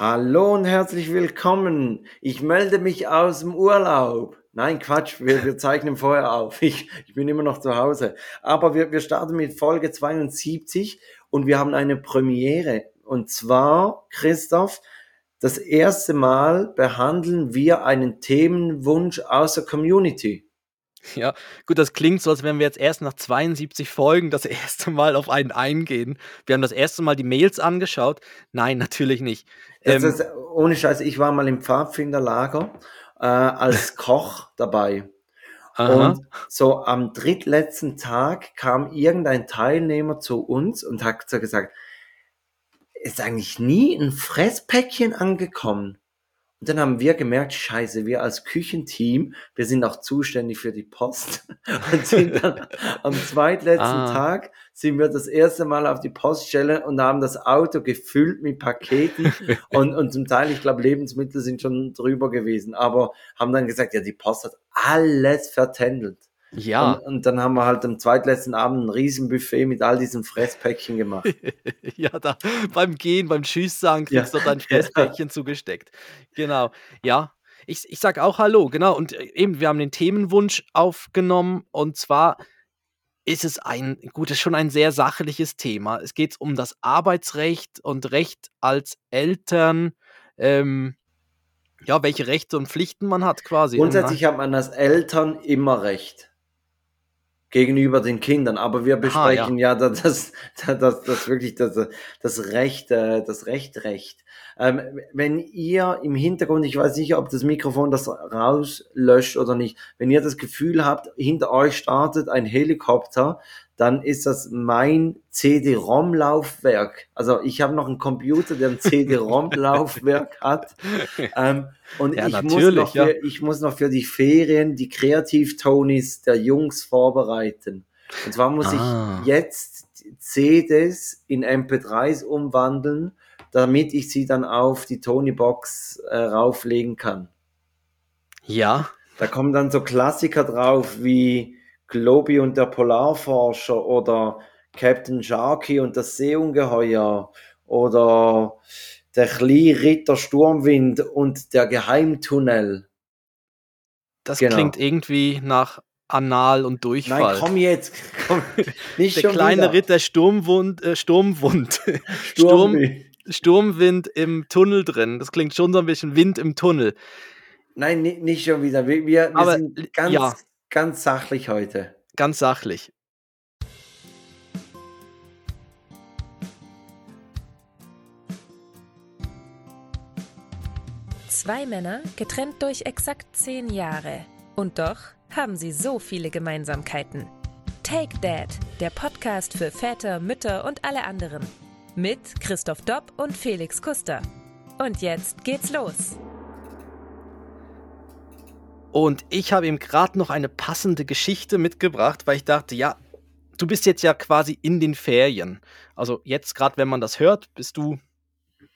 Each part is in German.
Hallo und herzlich willkommen. Ich melde mich aus dem Urlaub. Nein, Quatsch, wir, wir zeichnen vorher auf. Ich, ich bin immer noch zu Hause. Aber wir, wir starten mit Folge 72 und wir haben eine Premiere. Und zwar, Christoph, das erste Mal behandeln wir einen Themenwunsch aus der Community. Ja, gut, das klingt so, als wenn wir jetzt erst nach 72 Folgen das erste Mal auf einen eingehen. Wir haben das erste Mal die Mails angeschaut. Nein, natürlich nicht. Ähm, ist, ohne Scheiß, ich war mal im Pfadfinderlager äh, als Koch dabei. Aha. Und so am drittletzten Tag kam irgendein Teilnehmer zu uns und hat so gesagt, ist eigentlich nie ein Fresspäckchen angekommen. Und dann haben wir gemerkt, scheiße, wir als Küchenteam, wir sind auch zuständig für die Post. Und sind dann am zweitletzten ah. Tag sind wir das erste Mal auf die Poststelle und haben das Auto gefüllt mit Paketen und, und zum Teil, ich glaube, Lebensmittel sind schon drüber gewesen, aber haben dann gesagt, ja, die Post hat alles vertändelt. Ja. Und, und, dann haben wir halt am zweitletzten Abend ein Riesenbuffet mit all diesen Fresspäckchen gemacht. ja, da beim Gehen, beim Tschüss sagen, kriegst ja. du dein Fresspäckchen ja. zugesteckt. Genau. Ja. Ich, ich sag auch Hallo, genau. Und äh, eben, wir haben den Themenwunsch aufgenommen und zwar ist es ein, gut, ist schon ein sehr sachliches Thema. Es geht um das Arbeitsrecht und Recht als Eltern. Ähm, ja, welche Rechte und Pflichten man hat quasi. Grundsätzlich hat man als Eltern immer Recht gegenüber den Kindern. Aber wir besprechen Aha, ja. ja, das, das, das, das wirklich das, das Recht, äh, das Recht, Recht. Ähm, wenn ihr im Hintergrund, ich weiß nicht, ob das Mikrofon das rauslöscht oder nicht, wenn ihr das Gefühl habt, hinter euch startet ein Helikopter, dann ist das mein CD-ROM-Laufwerk. Also ich habe noch einen Computer, der ein CD-ROM-Laufwerk hat. Ähm, und ja, ich, muss noch für, ja. ich muss noch für die Ferien die Kreativ-Tonys der Jungs vorbereiten. Und zwar muss ah. ich jetzt CDs in MP3s umwandeln, damit ich sie dann auf die Tony-Box äh, rauflegen kann. Ja. Da kommen dann so Klassiker drauf wie Globi und der Polarforscher oder Captain Sharky und das Seeungeheuer oder der kleine Ritter Sturmwind und der Geheimtunnel. Das genau. klingt irgendwie nach Anal und Durchfall. Nein, komm jetzt. Komm, nicht der kleine wieder. Ritter Sturmwund, äh, Sturmwund. Sturm, Sturmwind im Tunnel drin. Das klingt schon so ein bisschen Wind im Tunnel. Nein, nicht schon wieder. Wir, wir, wir sind ganz, ja. Ganz sachlich heute. Ganz sachlich. Zwei Männer, getrennt durch exakt zehn Jahre. Und doch haben sie so viele Gemeinsamkeiten. Take Dad, der Podcast für Väter, Mütter und alle anderen. Mit Christoph Dopp und Felix Kuster. Und jetzt geht's los. Und ich habe ihm gerade noch eine passende Geschichte mitgebracht, weil ich dachte, ja, du bist jetzt ja quasi in den Ferien. Also jetzt gerade, wenn man das hört, bist du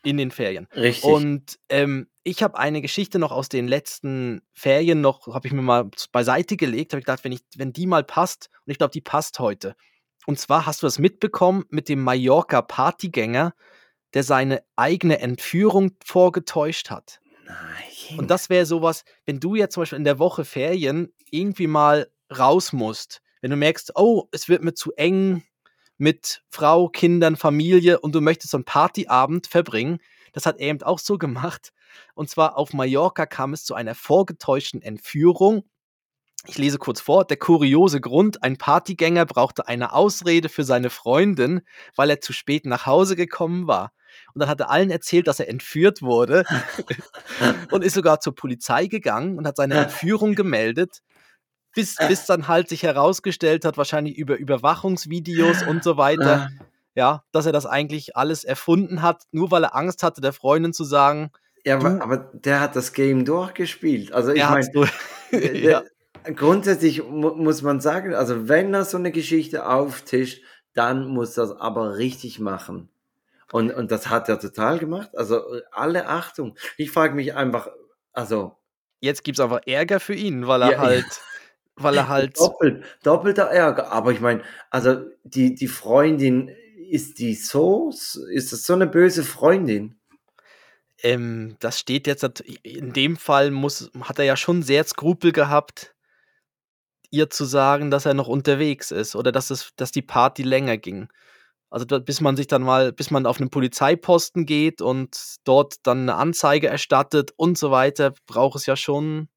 in den Ferien. Richtig. Und ähm, ich habe eine Geschichte noch aus den letzten Ferien noch, habe ich mir mal beiseite gelegt, habe ich gedacht, wenn, ich, wenn die mal passt, und ich glaube, die passt heute. Und zwar hast du das mitbekommen mit dem Mallorca-Partygänger, der seine eigene Entführung vorgetäuscht hat. Nein. Und das wäre sowas, wenn du jetzt zum Beispiel in der Woche Ferien irgendwie mal raus musst, wenn du merkst, oh, es wird mir zu eng mit Frau, Kindern, Familie und du möchtest so einen Partyabend verbringen, das hat er eben auch so gemacht. Und zwar auf Mallorca kam es zu einer vorgetäuschten Entführung. Ich lese kurz vor. Der kuriose Grund, ein Partygänger brauchte eine Ausrede für seine Freundin, weil er zu spät nach Hause gekommen war. Und dann hat er allen erzählt, dass er entführt wurde und ist sogar zur Polizei gegangen und hat seine Entführung gemeldet. Bis, bis dann halt sich herausgestellt hat, wahrscheinlich über Überwachungsvideos und so weiter, ja, dass er das eigentlich alles erfunden hat, nur weil er Angst hatte, der Freundin zu sagen. Ja, aber, aber der hat das Game durchgespielt. Also ich meine, ja. grundsätzlich mu muss man sagen, also wenn er so eine Geschichte auftischt, dann muss das aber richtig machen. Und, und das hat er total gemacht. Also alle Achtung. Ich frage mich einfach, also. Jetzt gibt es einfach Ärger für ihn, weil er ja, halt. Ja. Weil er halt. Doppelt, doppelter Ärger. Aber ich meine, also die, die Freundin, ist die so? Ist das so eine böse Freundin? Ähm, das steht jetzt, in dem Fall muss, hat er ja schon sehr Skrupel gehabt, ihr zu sagen, dass er noch unterwegs ist oder dass, es, dass die Party länger ging. Also bis man sich dann mal, bis man auf einen Polizeiposten geht und dort dann eine Anzeige erstattet und so weiter, braucht es ja schon.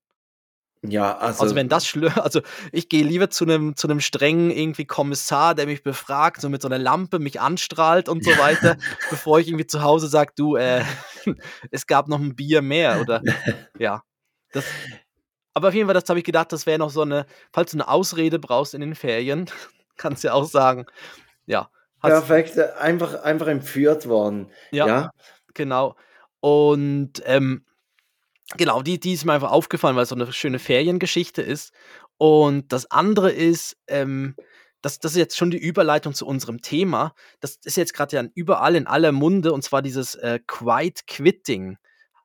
Ja, also. Also wenn das also ich gehe lieber zu einem zu einem strengen irgendwie Kommissar, der mich befragt, so mit so einer Lampe mich anstrahlt und so weiter, bevor ich irgendwie zu Hause sage, du, äh, es gab noch ein Bier mehr oder ja. Das, aber auf jeden Fall, das habe ich gedacht, das wäre noch so eine, falls du eine Ausrede brauchst in den Ferien, kannst du ja auch sagen, ja, Perfekt, einfach, einfach entführt worden. Ja, ja? genau. Und ähm, genau, die, die ist mir einfach aufgefallen, weil es so eine schöne Feriengeschichte ist. Und das andere ist, ähm, das, das ist jetzt schon die Überleitung zu unserem Thema. Das ist jetzt gerade ja überall in aller Munde und zwar dieses äh, Quiet Quitting.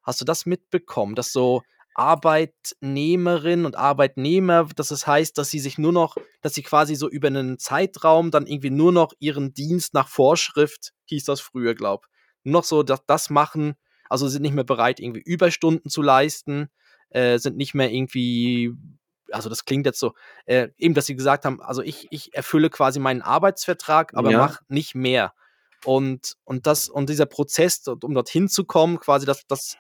Hast du das mitbekommen, dass so Arbeitnehmerinnen und Arbeitnehmer, dass es heißt, dass sie sich nur noch, dass sie quasi so über einen Zeitraum dann irgendwie nur noch ihren Dienst nach Vorschrift, hieß das früher, glaub, nur noch so das, das machen, also sind nicht mehr bereit, irgendwie Überstunden zu leisten, äh, sind nicht mehr irgendwie, also das klingt jetzt so, äh, eben, dass sie gesagt haben, also ich, ich erfülle quasi meinen Arbeitsvertrag, aber ja. mach nicht mehr. Und, und das, und dieser Prozess, um dorthin zu kommen, quasi das, das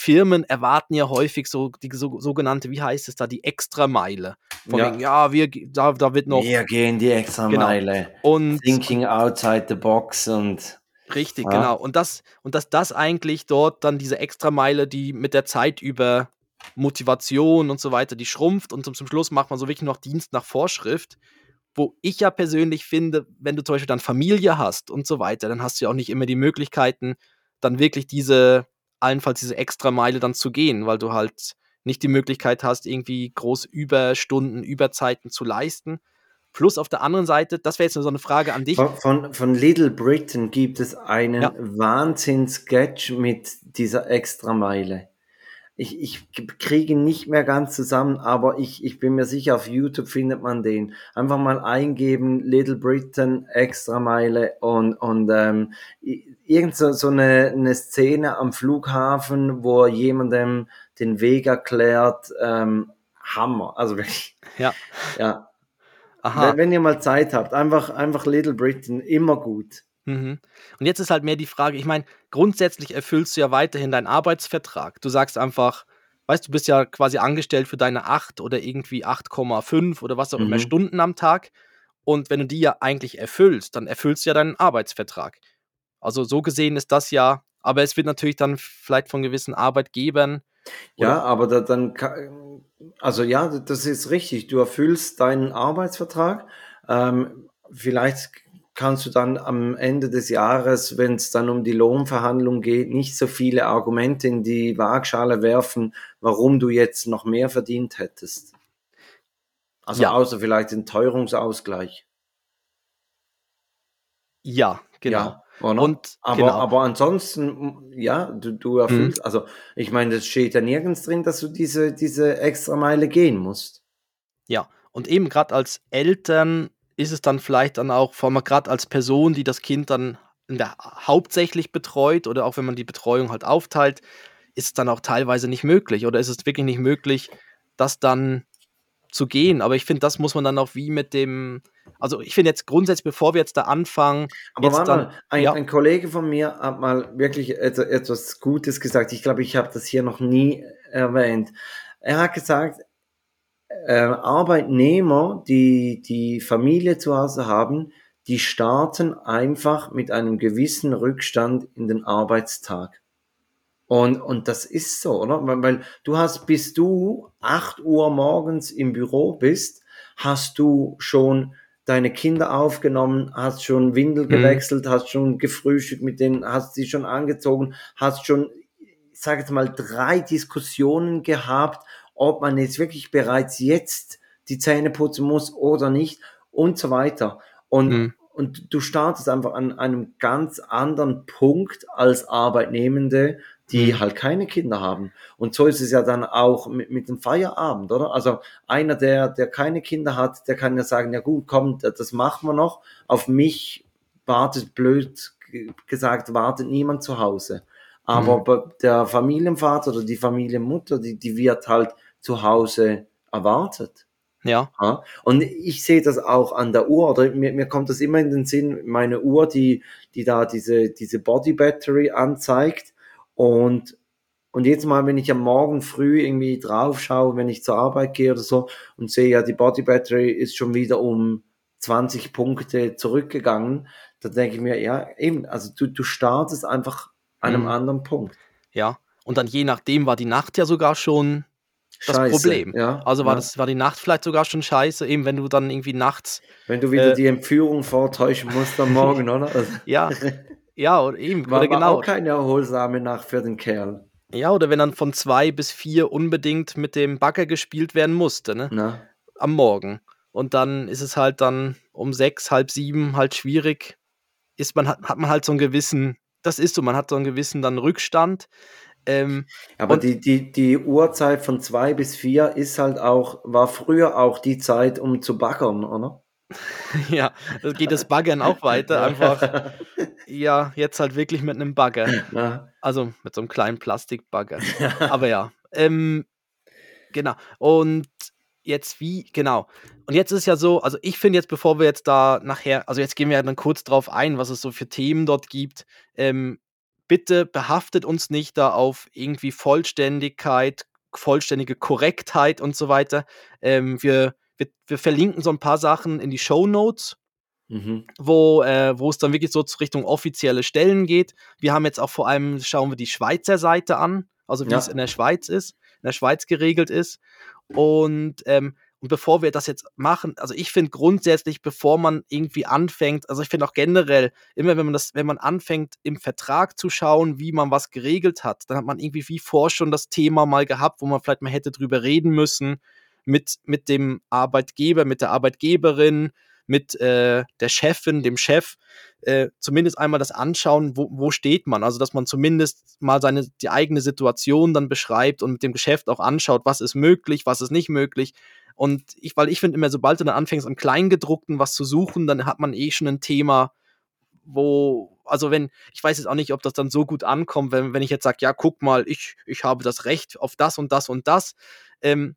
Firmen erwarten ja häufig so die so, sogenannte, wie heißt es da, die Extrameile. Von ja, wegen, ja wir, da, da wird noch. Wir gehen die Extrameile. Genau. Und, Thinking outside the box und. Richtig, ja. genau. Und das, und dass das eigentlich dort dann diese Extrameile, die mit der Zeit über Motivation und so weiter, die schrumpft und zum, zum Schluss macht man so wirklich noch Dienst nach Vorschrift. Wo ich ja persönlich finde, wenn du zum Beispiel dann Familie hast und so weiter, dann hast du ja auch nicht immer die Möglichkeiten, dann wirklich diese, allenfalls diese extra Meile dann zu gehen, weil du halt nicht die Möglichkeit hast, irgendwie groß Überstunden, Überzeiten zu leisten. Plus auf der anderen Seite, das wäre jetzt so eine Frage an dich. Von, von, von Little Britain gibt es einen ja. Wahnsinn-Sketch mit dieser Extrameile. Ich, ich kriege nicht mehr ganz zusammen, aber ich, ich bin mir sicher, auf YouTube findet man den. Einfach mal eingeben, Little Britain, Extrameile und, und ähm, irgend so, so eine, eine Szene am Flughafen, wo jemandem den Weg erklärt, ähm, Hammer. Also wirklich. Ja. Ja. Aha. Wenn, wenn, ihr mal Zeit habt, einfach, einfach Little Britain, immer gut. Mhm. Und jetzt ist halt mehr die Frage, ich meine, grundsätzlich erfüllst du ja weiterhin deinen Arbeitsvertrag. Du sagst einfach, weißt du, bist ja quasi angestellt für deine 8 oder irgendwie 8,5 oder was auch mhm. immer Stunden am Tag. Und wenn du die ja eigentlich erfüllst, dann erfüllst du ja deinen Arbeitsvertrag. Also so gesehen ist das ja, aber es wird natürlich dann vielleicht von gewissen Arbeitgebern. Ja, aber da, dann, also ja, das ist richtig. Du erfüllst deinen Arbeitsvertrag. Ähm, vielleicht kannst du dann am Ende des Jahres, wenn es dann um die Lohnverhandlung geht, nicht so viele Argumente in die Waagschale werfen, warum du jetzt noch mehr verdient hättest. Also ja. außer vielleicht den Teuerungsausgleich. Ja, genau. Ja. Und, aber, genau. aber ansonsten, ja, du, du erfüllst, mhm. also ich meine, das steht ja nirgends drin, dass du diese, diese extra Meile gehen musst. Ja, und eben gerade als Eltern ist es dann vielleicht dann auch, vor allem gerade als Person, die das Kind dann hauptsächlich betreut oder auch wenn man die Betreuung halt aufteilt, ist es dann auch teilweise nicht möglich oder ist es wirklich nicht möglich, das dann zu gehen. Aber ich finde, das muss man dann auch wie mit dem, also ich finde jetzt grundsätzlich, bevor wir jetzt da anfangen. Aber warte mal, ein, ja. ein, Kollege von mir hat mal wirklich etwas Gutes gesagt. Ich glaube, ich habe das hier noch nie erwähnt. Er hat gesagt, äh, Arbeitnehmer, die die Familie zu Hause haben, die starten einfach mit einem gewissen Rückstand in den Arbeitstag. Und, und das ist so, oder? Weil, weil du hast, bis du 8 Uhr morgens im Büro bist, hast du schon deine Kinder aufgenommen, hast schon Windel mhm. gewechselt, mhm. hast schon gefrühstückt mit denen, hast sie schon angezogen, hast schon, ich sage jetzt mal, drei Diskussionen gehabt, ob man jetzt wirklich bereits jetzt die Zähne putzen muss oder nicht und so weiter. Und, mhm. und du startest einfach an einem ganz anderen Punkt als Arbeitnehmende, die mhm. halt keine Kinder haben. Und so ist es ja dann auch mit, mit dem Feierabend, oder? Also einer, der, der keine Kinder hat, der kann ja sagen, ja gut, komm, das machen wir noch. Auf mich wartet blöd gesagt, wartet niemand zu Hause. Aber mhm. der Familienvater oder die Familienmutter, die, die wird halt zu Hause erwartet. Ja. ja. Und ich sehe das auch an der Uhr, oder mir, mir kommt das immer in den Sinn, meine Uhr, die, die da diese, diese Body Battery anzeigt. Und, und jetzt mal, wenn ich am Morgen früh irgendwie drauf schaue, wenn ich zur Arbeit gehe oder so und sehe, ja, die Body Battery ist schon wieder um 20 Punkte zurückgegangen, dann denke ich mir, ja, eben, also du, du startest einfach an einem mhm. anderen Punkt. Ja, und dann je nachdem war die Nacht ja sogar schon das scheiße, Problem. Ja, also war, ja. Das, war die Nacht vielleicht sogar schon scheiße, eben wenn du dann irgendwie nachts. Wenn du wieder äh, die Entführung vortäuschen musst am Morgen, oder? Also, ja, ja, oder eben. War, oder genau. auch keine erholsame Nacht für den Kerl. Ja, oder wenn dann von zwei bis vier unbedingt mit dem Bagger gespielt werden musste, ne? Na. Am Morgen. Und dann ist es halt dann um sechs, halb sieben halt schwierig. Ist man, hat, hat man halt so einen gewissen, das ist so, man hat so einen gewissen dann Rückstand. Ähm, Aber die, die, die Uhrzeit von zwei bis vier ist halt auch, war früher auch die Zeit, um zu baggern, oder? ja, da geht das Baggern auch weiter. Einfach, ja, jetzt halt wirklich mit einem Bagger. Ja. Also mit so einem kleinen Plastikbagger. Aber ja, ähm, genau. Und jetzt wie, genau. Und jetzt ist ja so, also ich finde jetzt, bevor wir jetzt da nachher, also jetzt gehen wir ja dann kurz drauf ein, was es so für Themen dort gibt. Ähm, bitte behaftet uns nicht da auf irgendwie Vollständigkeit, vollständige Korrektheit und so weiter. Ähm, wir, wir, wir, verlinken so ein paar Sachen in die Show Notes. Mhm. Wo, äh, wo es dann wirklich so Richtung offizielle Stellen geht. Wir haben jetzt auch vor allem, schauen wir die Schweizer Seite an, also wie ja. es in der Schweiz ist, in der Schweiz geregelt ist. Und ähm, und bevor wir das jetzt machen, also ich finde grundsätzlich, bevor man irgendwie anfängt, also ich finde auch generell, immer wenn man das, wenn man anfängt, im Vertrag zu schauen, wie man was geregelt hat, dann hat man irgendwie wie vor schon das Thema mal gehabt, wo man vielleicht mal hätte drüber reden müssen mit, mit dem Arbeitgeber, mit der Arbeitgeberin, mit äh, der Chefin, dem Chef, äh, zumindest einmal das anschauen, wo, wo steht man. Also, dass man zumindest mal seine, die eigene Situation dann beschreibt und mit dem Geschäft auch anschaut, was ist möglich, was ist nicht möglich. Und ich, weil ich finde immer, sobald du dann anfängst, am Kleingedruckten was zu suchen, dann hat man eh schon ein Thema, wo, also wenn, ich weiß jetzt auch nicht, ob das dann so gut ankommt, wenn, wenn ich jetzt sage, ja, guck mal, ich, ich habe das Recht auf das und das und das, ähm,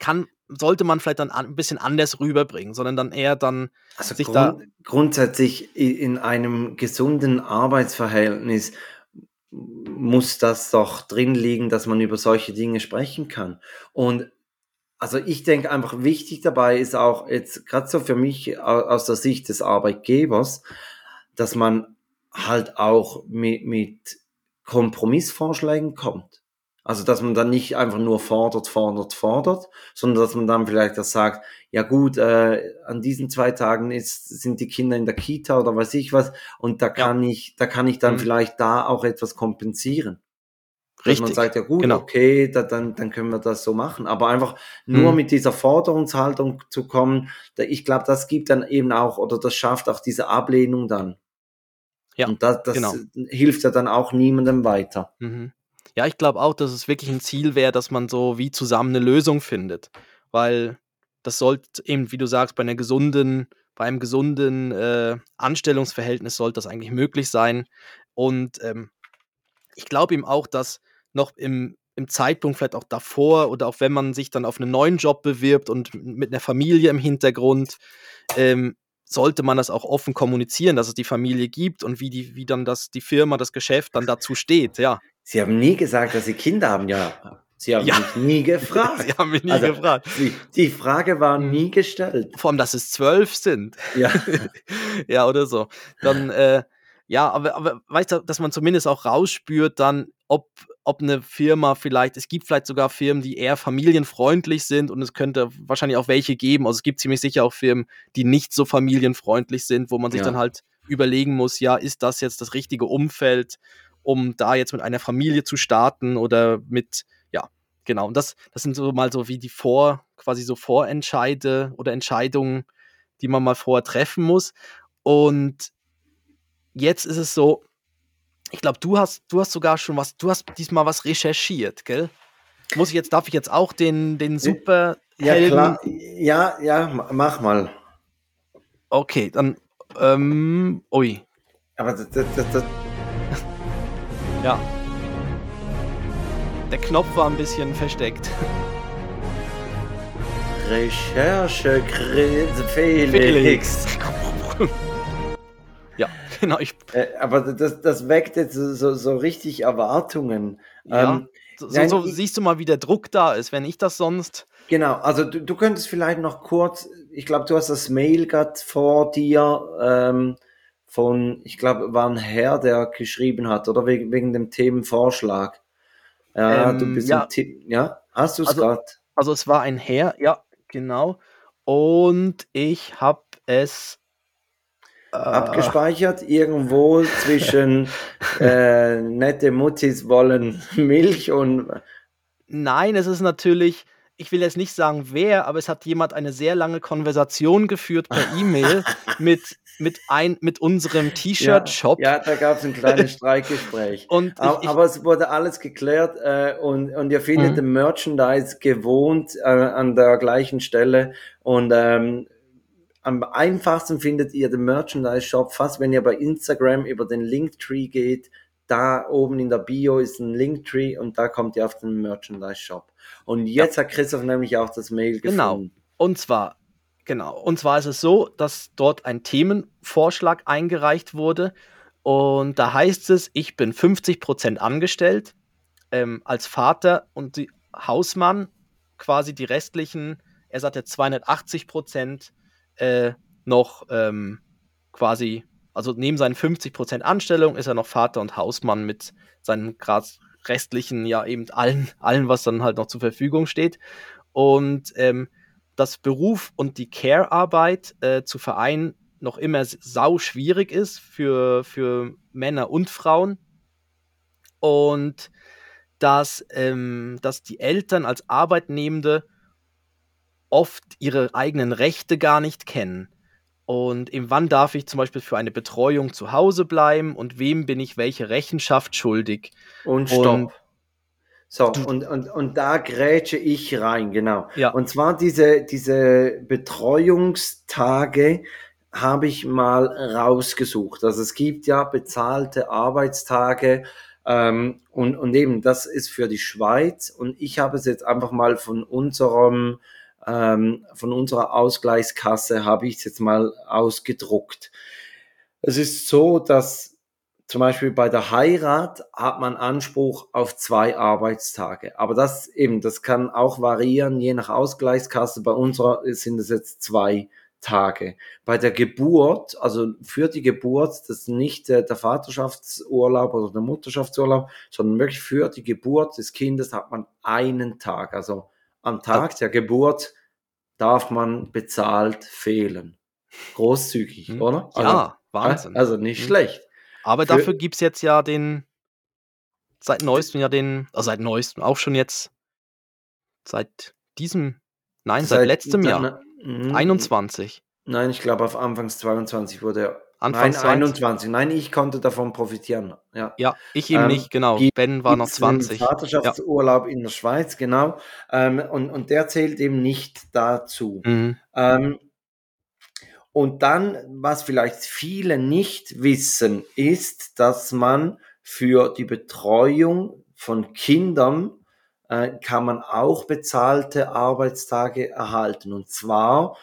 kann, sollte man vielleicht dann ein bisschen anders rüberbringen, sondern dann eher dann also sich grund, da. Grundsätzlich in einem gesunden Arbeitsverhältnis muss das doch drin liegen, dass man über solche Dinge sprechen kann. Und also ich denke einfach wichtig dabei ist auch jetzt gerade so für mich aus der Sicht des Arbeitgebers, dass man halt auch mit, mit Kompromissvorschlägen kommt. Also dass man dann nicht einfach nur fordert, fordert, fordert, sondern dass man dann vielleicht auch sagt, ja gut, äh, an diesen zwei Tagen ist, sind die Kinder in der Kita oder weiß ich was, und da kann ja. ich, da kann ich dann mhm. vielleicht da auch etwas kompensieren. Richtig. man sagt, ja gut, genau. okay, da, dann, dann können wir das so machen. Aber einfach nur mhm. mit dieser Forderungshaltung zu kommen, da, ich glaube, das gibt dann eben auch, oder das schafft auch diese Ablehnung dann. Ja, Und das, das genau. hilft ja dann auch niemandem weiter. Mhm. Ja, ich glaube auch, dass es wirklich ein Ziel wäre, dass man so wie zusammen eine Lösung findet. Weil das sollte eben, wie du sagst, bei einer gesunden, bei einem gesunden äh, Anstellungsverhältnis sollte das eigentlich möglich sein. Und ähm, ich glaube ihm auch, dass noch im, im Zeitpunkt, vielleicht auch davor oder auch wenn man sich dann auf einen neuen Job bewirbt und mit einer Familie im Hintergrund, ähm, sollte man das auch offen kommunizieren, dass es die Familie gibt und wie, die, wie dann das, die Firma, das Geschäft dann dazu steht, ja. Sie haben nie gesagt, dass Sie Kinder haben, ja. Sie haben ja. mich nie gefragt. Sie haben mich nie also, gefragt. Die, die, Frage war mhm. nie gestellt. Vor allem, dass es zwölf sind. Ja. ja, oder so. Dann, äh, ja, aber, aber weißt du, dass man zumindest auch rausspürt, dann, ob, ob eine Firma vielleicht, es gibt vielleicht sogar Firmen, die eher familienfreundlich sind und es könnte wahrscheinlich auch welche geben. Also es gibt ziemlich sicher auch Firmen, die nicht so familienfreundlich sind, wo man sich ja. dann halt überlegen muss, ja, ist das jetzt das richtige Umfeld, um da jetzt mit einer Familie zu starten oder mit, ja, genau. Und das, das sind so mal so wie die Vor, quasi so Vorentscheide oder Entscheidungen, die man mal vorher treffen muss. Und jetzt ist es so, ich glaube, du hast, du hast sogar schon was, du hast diesmal was recherchiert, gell? Muss ich jetzt, darf ich jetzt auch den, den super ja, klar. Ja, ja, mach mal. Okay, dann, ähm, ui. Aber das, das, das, Ja. Der Knopf war ein bisschen versteckt. Recherche Felix. Felix. ja, genau. Ich äh, aber das, das weckt jetzt so, so richtig Erwartungen. Ja, ähm, so, nein, so siehst du mal, wie der Druck da ist, wenn ich das sonst. Genau, also du, du könntest vielleicht noch kurz, ich glaube, du hast das Mail gerade vor dir ähm, von, ich glaube, war ein Herr, der geschrieben hat, oder wegen, wegen dem Themenvorschlag. Ja, ähm, du bist ja. Ein ja, hast du es also, gerade? Also es war ein Herr, ja, genau. Und ich habe es äh, abgespeichert irgendwo zwischen äh, nette Muttis wollen Milch und Nein, es ist natürlich ich will jetzt nicht sagen wer, aber es hat jemand eine sehr lange Konversation geführt per E-Mail mit, mit, ein, mit unserem T-Shirt-Shop. Ja, ja, da gab es ein kleines Streikgespräch. und aber, ich, aber, es wurde alles geklärt äh, und, und ihr findet mhm. den Merchandise gewohnt äh, an der gleichen Stelle und ähm, am einfachsten findet ihr den Merchandise-Shop fast, wenn ihr bei Instagram über den Linktree geht. Da oben in der Bio ist ein Linktree und da kommt ihr auf den Merchandise-Shop. Und jetzt ja. hat Christoph nämlich auch das Mail genau. gefunden. Genau. Und zwar, genau. Und zwar ist es so, dass dort ein Themenvorschlag eingereicht wurde. Und da heißt es, ich bin 50% angestellt ähm, als Vater und die Hausmann, quasi die restlichen, er sagt ja 280% äh, noch ähm, quasi, also neben seinen 50% Anstellung ist er noch Vater und Hausmann mit seinen Grad restlichen, ja eben allen, allen, was dann halt noch zur Verfügung steht. Und ähm, dass Beruf und die Care-Arbeit äh, zu vereinen noch immer sau schwierig ist für, für Männer und Frauen. Und dass, ähm, dass die Eltern als Arbeitnehmende oft ihre eigenen Rechte gar nicht kennen. Und eben wann darf ich zum Beispiel für eine Betreuung zu Hause bleiben und wem bin ich welche Rechenschaft schuldig? Und stopp. Und so, und, und, und da grätsche ich rein, genau. Ja. Und zwar diese, diese Betreuungstage habe ich mal rausgesucht. Also es gibt ja bezahlte Arbeitstage ähm, und, und eben das ist für die Schweiz und ich habe es jetzt einfach mal von unserem ähm, von unserer Ausgleichskasse habe ich es jetzt mal ausgedruckt. Es ist so, dass zum Beispiel bei der Heirat hat man Anspruch auf zwei Arbeitstage. Aber das eben, das kann auch variieren, je nach Ausgleichskasse. Bei unserer sind es jetzt zwei Tage. Bei der Geburt, also für die Geburt, das ist nicht der, der Vaterschaftsurlaub oder der Mutterschaftsurlaub, sondern wirklich für die Geburt des Kindes hat man einen Tag. Also am Tag der Geburt darf man bezahlt fehlen. Großzügig, hm. oder? Also, ja, Wahnsinn. Also nicht hm. schlecht. Aber Für, dafür gibt es jetzt ja den, seit neuestem ja den, also seit neuestem, auch schon jetzt, seit diesem, nein, seit, seit letztem Jahr, na, 21. Hm. Nein, ich glaube auf Anfangs 22 wurde Anfangs Nein, 21. Nein, ich konnte davon profitieren. Ja, ja ich eben ähm, nicht, genau. Ben war noch 20. Vaterschaftsurlaub ja. in der Schweiz, genau. Ähm, und, und der zählt eben nicht dazu. Mhm. Ähm, und dann, was vielleicht viele nicht wissen, ist, dass man für die Betreuung von Kindern äh, kann man auch bezahlte Arbeitstage erhalten. Und zwar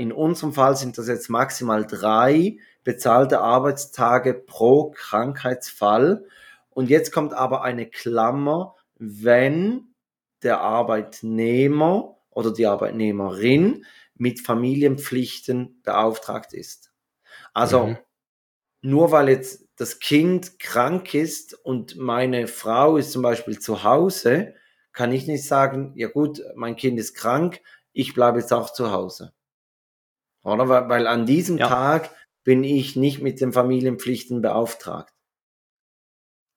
in unserem Fall sind das jetzt maximal drei bezahlte Arbeitstage pro Krankheitsfall. Und jetzt kommt aber eine Klammer, wenn der Arbeitnehmer oder die Arbeitnehmerin mit Familienpflichten beauftragt ist. Also mhm. nur weil jetzt das Kind krank ist und meine Frau ist zum Beispiel zu Hause, kann ich nicht sagen, ja gut, mein Kind ist krank, ich bleibe jetzt auch zu Hause. Oder? Weil, weil an diesem ja. Tag bin ich nicht mit den Familienpflichten beauftragt.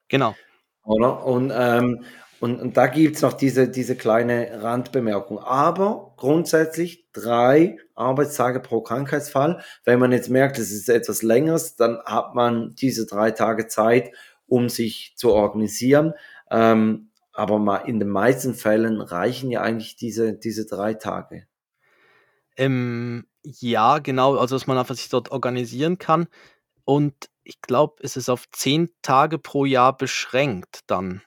Genau. Oder? Und, ähm, und, und da gibt's noch diese, diese kleine Randbemerkung. Aber grundsätzlich drei Arbeitstage pro Krankheitsfall. Wenn man jetzt merkt, es ist etwas längeres, dann hat man diese drei Tage Zeit, um sich zu organisieren. Ähm, aber in den meisten Fällen reichen ja eigentlich diese, diese drei Tage. Ähm, ja, genau, also dass man einfach sich dort organisieren kann. Und ich glaube, es ist auf zehn Tage pro Jahr beschränkt dann.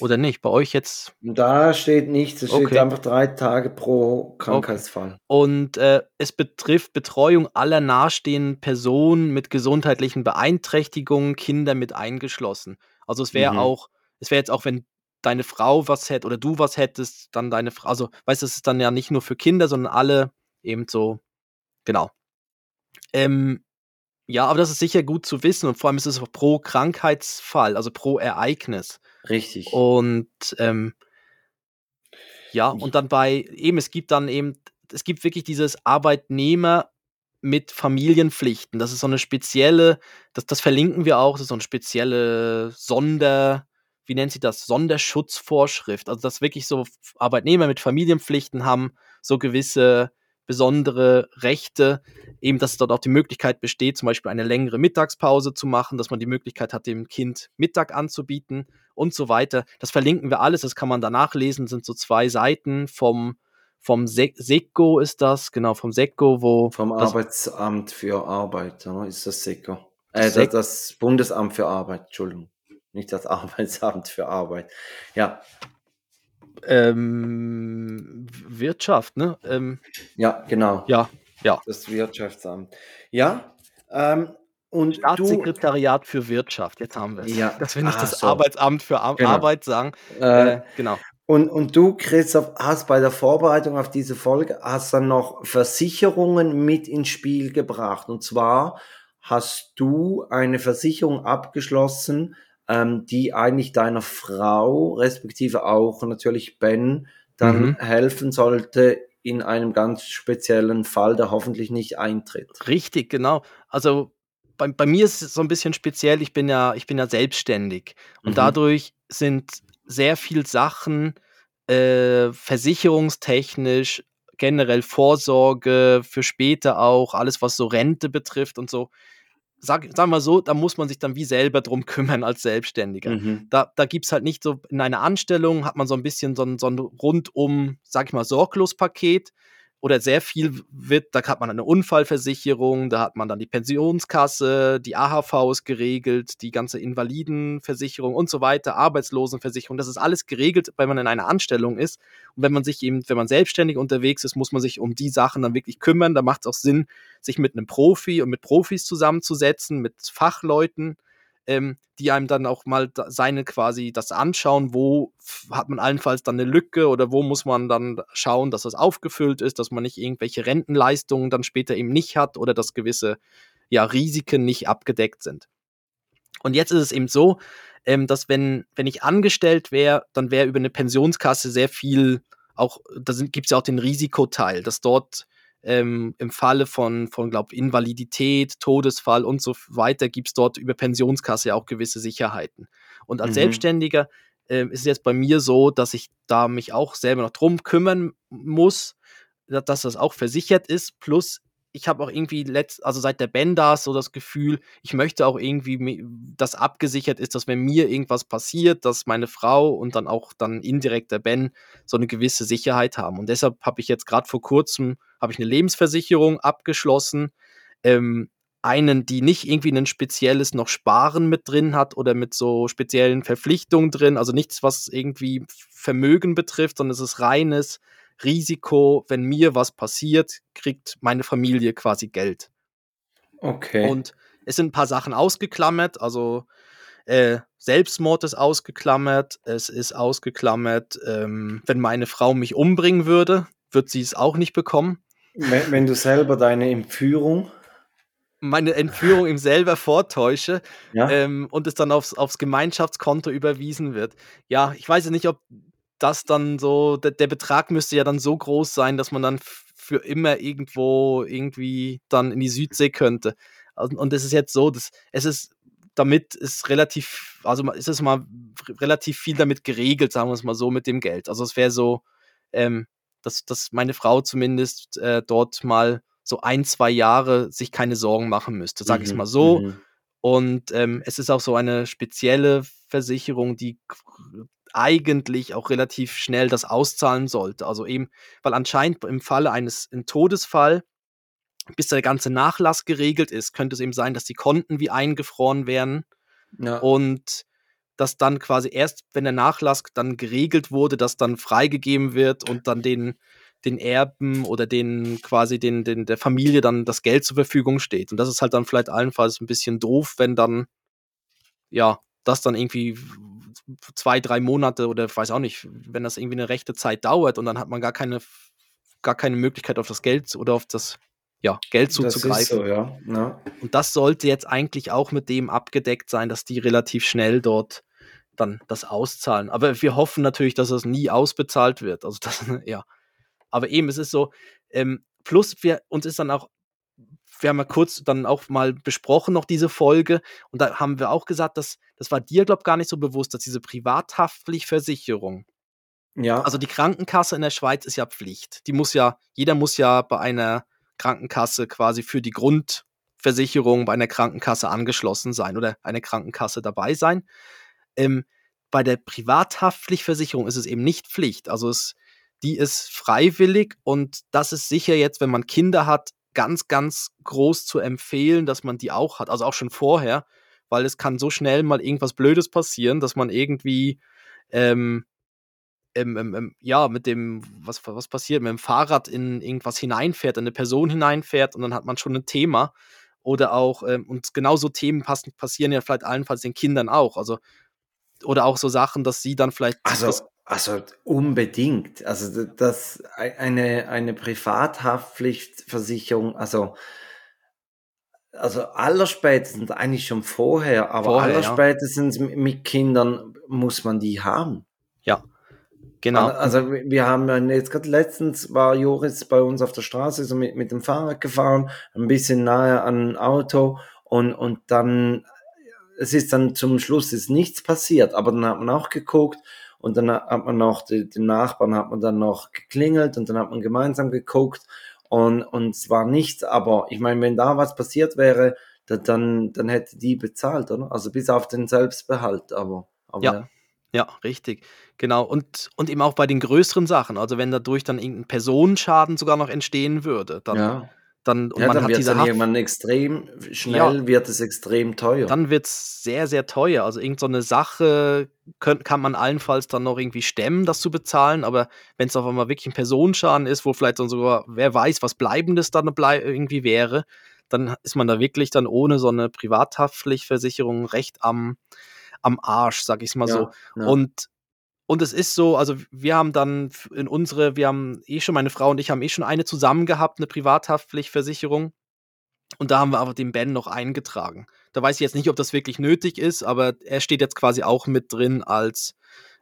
Oder nicht? Bei euch jetzt? Da steht nichts, es steht okay. einfach drei Tage pro Krankheitsfall. Okay. Und äh, es betrifft Betreuung aller nahestehenden Personen mit gesundheitlichen Beeinträchtigungen, Kinder mit eingeschlossen. Also es wäre mhm. auch, es wäre jetzt auch, wenn deine Frau was hätte oder du was hättest, dann deine Frau, also weißt du, es ist dann ja nicht nur für Kinder, sondern alle eben so, genau. Ähm, ja, aber das ist sicher gut zu wissen und vor allem ist es pro Krankheitsfall, also pro Ereignis. Richtig. Und ähm, ja, und dann bei eben, es gibt dann eben, es gibt wirklich dieses Arbeitnehmer mit Familienpflichten. Das ist so eine spezielle, das, das verlinken wir auch, das ist so eine spezielle Sonder, wie nennt sie das, Sonderschutzvorschrift. Also dass wirklich so Arbeitnehmer mit Familienpflichten haben so gewisse besondere Rechte, eben dass dort auch die Möglichkeit besteht, zum Beispiel eine längere Mittagspause zu machen, dass man die Möglichkeit hat, dem Kind Mittag anzubieten und so weiter. Das verlinken wir alles, das kann man danach lesen, sind so zwei Seiten vom vom Se SECO ist das, genau, vom SECO, wo. Vom Arbeitsamt für Arbeit, oder? ist das SECO. Äh, das, das Bundesamt für Arbeit, Entschuldigung. Nicht das Arbeitsamt für Arbeit. Ja, ähm, Wirtschaft, ne? Ähm, ja, genau. Ja, ja. Das Wirtschaftsamt. Ja, ähm, und Staatssekretariat du, für Wirtschaft, jetzt haben wir es. Ja. Dass wir nicht das so. Arbeitsamt für Ar genau. Arbeit sagen. Äh, äh, genau. Und, und du, Christoph, hast bei der Vorbereitung auf diese Folge, hast dann noch Versicherungen mit ins Spiel gebracht. Und zwar hast du eine Versicherung abgeschlossen, ähm, die eigentlich deiner Frau, respektive auch natürlich Ben, dann mhm. helfen sollte in einem ganz speziellen Fall, der hoffentlich nicht eintritt. Richtig, genau. Also bei, bei mir ist es so ein bisschen speziell, ich bin ja, ich bin ja selbstständig und mhm. dadurch sind sehr viele Sachen äh, versicherungstechnisch, generell Vorsorge für später auch, alles was so Rente betrifft und so, sag, sagen wir so, da muss man sich dann wie selber drum kümmern als Selbstständiger. Mhm. Da, da gibt es halt nicht so, in einer Anstellung hat man so ein bisschen so ein, so ein rundum, sag ich mal, Sorglospaket oder sehr viel wird, da hat man eine Unfallversicherung, da hat man dann die Pensionskasse, die AHV ist geregelt, die ganze Invalidenversicherung und so weiter, Arbeitslosenversicherung, das ist alles geregelt, wenn man in einer Anstellung ist. Und wenn man sich eben, wenn man selbstständig unterwegs ist, muss man sich um die Sachen dann wirklich kümmern. Da macht es auch Sinn, sich mit einem Profi und mit Profis zusammenzusetzen, mit Fachleuten ähm, die einem dann auch mal seine quasi das anschauen, wo hat man allenfalls dann eine Lücke oder wo muss man dann schauen, dass das aufgefüllt ist, dass man nicht irgendwelche Rentenleistungen dann später eben nicht hat oder dass gewisse ja, Risiken nicht abgedeckt sind. Und jetzt ist es eben so, ähm, dass wenn, wenn ich angestellt wäre, dann wäre über eine Pensionskasse sehr viel, auch, da gibt es ja auch den Risikoteil, dass dort ähm, Im Falle von, von glaube Invalidität, Todesfall und so weiter gibt es dort über Pensionskasse auch gewisse Sicherheiten. Und als mhm. Selbstständiger äh, ist es jetzt bei mir so, dass ich da mich auch selber noch drum kümmern muss, dass das auch versichert ist. Plus ich habe auch irgendwie letzt, also seit der Ben da so das Gefühl, ich möchte auch irgendwie, dass abgesichert ist, dass wenn mir irgendwas passiert, dass meine Frau und dann auch dann indirekt der Ben so eine gewisse Sicherheit haben. Und deshalb habe ich jetzt gerade vor kurzem habe ich eine Lebensversicherung abgeschlossen, ähm, einen, die nicht irgendwie ein spezielles noch Sparen mit drin hat oder mit so speziellen Verpflichtungen drin, also nichts, was irgendwie Vermögen betrifft, sondern es ist reines Risiko, wenn mir was passiert, kriegt meine Familie quasi Geld. Okay. Und es sind ein paar Sachen ausgeklammert, also äh, Selbstmord ist ausgeklammert, es ist ausgeklammert, ähm, wenn meine Frau mich umbringen würde, wird sie es auch nicht bekommen. Wenn, wenn du selber deine Entführung meine Entführung ihm selber vortäusche ja? ähm, und es dann aufs, aufs Gemeinschaftskonto überwiesen wird. Ja, ich weiß ja nicht, ob das dann so, der, der Betrag müsste ja dann so groß sein, dass man dann für immer irgendwo irgendwie dann in die Südsee könnte. Und es ist jetzt so, dass es ist damit ist relativ, also ist es mal relativ viel damit geregelt, sagen wir es mal so, mit dem Geld. Also es wäre so, ähm, dass, dass meine Frau zumindest äh, dort mal so ein, zwei Jahre sich keine Sorgen machen müsste, sage ich es mhm, mal so. Mhm. Und ähm, es ist auch so eine spezielle Versicherung, die eigentlich auch relativ schnell das auszahlen sollte. Also eben, weil anscheinend im Falle eines im Todesfall bis der ganze Nachlass geregelt ist, könnte es eben sein, dass die Konten wie eingefroren werden. Ja. Und dass dann quasi erst, wenn der Nachlass dann geregelt wurde, dass dann freigegeben wird und dann den, den Erben oder den quasi den, den, der Familie dann das Geld zur Verfügung steht. Und das ist halt dann vielleicht allenfalls ein bisschen doof, wenn dann, ja, das dann irgendwie zwei, drei Monate oder weiß auch nicht, wenn das irgendwie eine rechte Zeit dauert und dann hat man gar keine, gar keine Möglichkeit auf das Geld oder auf das ja, Geld zuzugreifen. So, ja. Ja. Und das sollte jetzt eigentlich auch mit dem abgedeckt sein, dass die relativ schnell dort dann das auszahlen. Aber wir hoffen natürlich, dass es nie ausbezahlt wird. Also das, ja. Aber eben, es ist so, ähm, plus wir, uns ist dann auch, wir haben ja kurz dann auch mal besprochen, noch diese Folge, und da haben wir auch gesagt, dass, das war dir, glaube ich, gar nicht so bewusst, dass diese Privathaftpflichtversicherung, ja. Also die Krankenkasse in der Schweiz ist ja Pflicht. Die muss ja, jeder muss ja bei einer Krankenkasse quasi für die Grundversicherung bei einer Krankenkasse angeschlossen sein oder eine Krankenkasse dabei sein. Ähm, bei der Privathaftpflichtversicherung ist es eben nicht Pflicht. Also es, die ist freiwillig und das ist sicher jetzt, wenn man Kinder hat, ganz, ganz groß zu empfehlen, dass man die auch hat. Also auch schon vorher, weil es kann so schnell mal irgendwas Blödes passieren, dass man irgendwie ähm, ähm, ähm, ja, mit dem, was, was passiert, mit dem Fahrrad in irgendwas hineinfährt, in eine Person hineinfährt und dann hat man schon ein Thema. Oder auch, ähm, und genauso Themen passen, passieren ja vielleicht allenfalls den Kindern auch. Also oder auch so Sachen, dass sie dann vielleicht. Also, also unbedingt. Also das eine, eine Privathaftpflichtversicherung, also also allerspätestens eigentlich schon vorher, aber vorher, allerspätestens ja. mit Kindern muss man die haben. Ja, genau. Also wir haben jetzt gerade letztens war Joris bei uns auf der Straße so mit, mit dem Fahrrad gefahren, ein bisschen nahe an ein Auto und, und dann es ist dann zum Schluss ist nichts passiert, aber dann hat man auch geguckt und dann hat man noch, die, den Nachbarn hat man dann noch geklingelt und dann hat man gemeinsam geguckt und, und es war nichts, aber ich meine, wenn da was passiert wäre, dann, dann hätte die bezahlt, oder? Also bis auf den Selbstbehalt, aber. aber ja. ja. Ja, richtig. Genau. Und, und eben auch bei den größeren Sachen. Also wenn dadurch dann irgendein Personenschaden sogar noch entstehen würde, dann, ja. Dann, und ja, man dann hat diese dann irgendwann extrem schnell ja, wird es extrem teuer. Dann wird es sehr, sehr teuer. Also irgendeine so Sache könnt, kann man allenfalls dann noch irgendwie stemmen, das zu bezahlen. Aber wenn es auf einmal wirklich ein Personenschaden ist, wo vielleicht dann sogar, wer weiß, was Bleibendes dann blei irgendwie wäre, dann ist man da wirklich dann ohne so eine Privathaftpflichtversicherung recht am, am Arsch, sag ich es mal ja, so. Ja. Und und es ist so, also wir haben dann in unsere, wir haben eh schon, meine Frau und ich haben eh schon eine zusammen gehabt, eine Privathaftpflichtversicherung. Und da haben wir aber den Ben noch eingetragen. Da weiß ich jetzt nicht, ob das wirklich nötig ist, aber er steht jetzt quasi auch mit drin als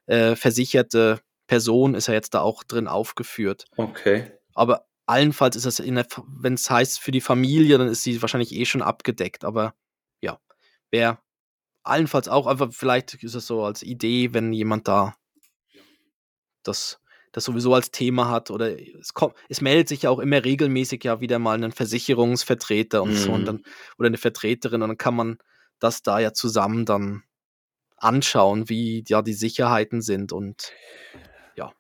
äh, versicherte Person, ist er jetzt da auch drin aufgeführt. Okay. Aber allenfalls ist es, wenn es heißt für die Familie, dann ist sie wahrscheinlich eh schon abgedeckt. Aber ja, wäre allenfalls auch einfach, vielleicht ist es so als Idee, wenn jemand da das, das sowieso als Thema hat oder es kommt, es meldet sich ja auch immer regelmäßig ja wieder mal ein Versicherungsvertreter und mhm. so und dann, oder eine Vertreterin und dann kann man das da ja zusammen dann anschauen, wie ja die Sicherheiten sind und ja.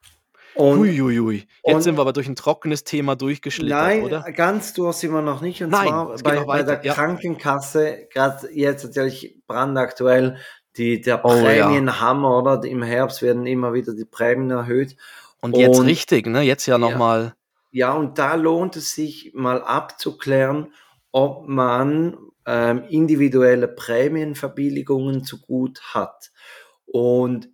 Und, Uiuiui. Jetzt und, sind wir aber durch ein trockenes Thema durchgeschlittert, nein, oder? ganz durch sind wir noch nicht. Und nein, zwar bei, bei, der ja. Krankenkasse, gerade jetzt natürlich brandaktuell, die, der oh, Prämienhammer, ja. oder? Im Herbst werden immer wieder die Prämien erhöht. Und jetzt und, richtig, ne? Jetzt ja nochmal. Ja, ja, und da lohnt es sich mal abzuklären, ob man ähm, individuelle Prämienverbilligungen zu gut hat. Und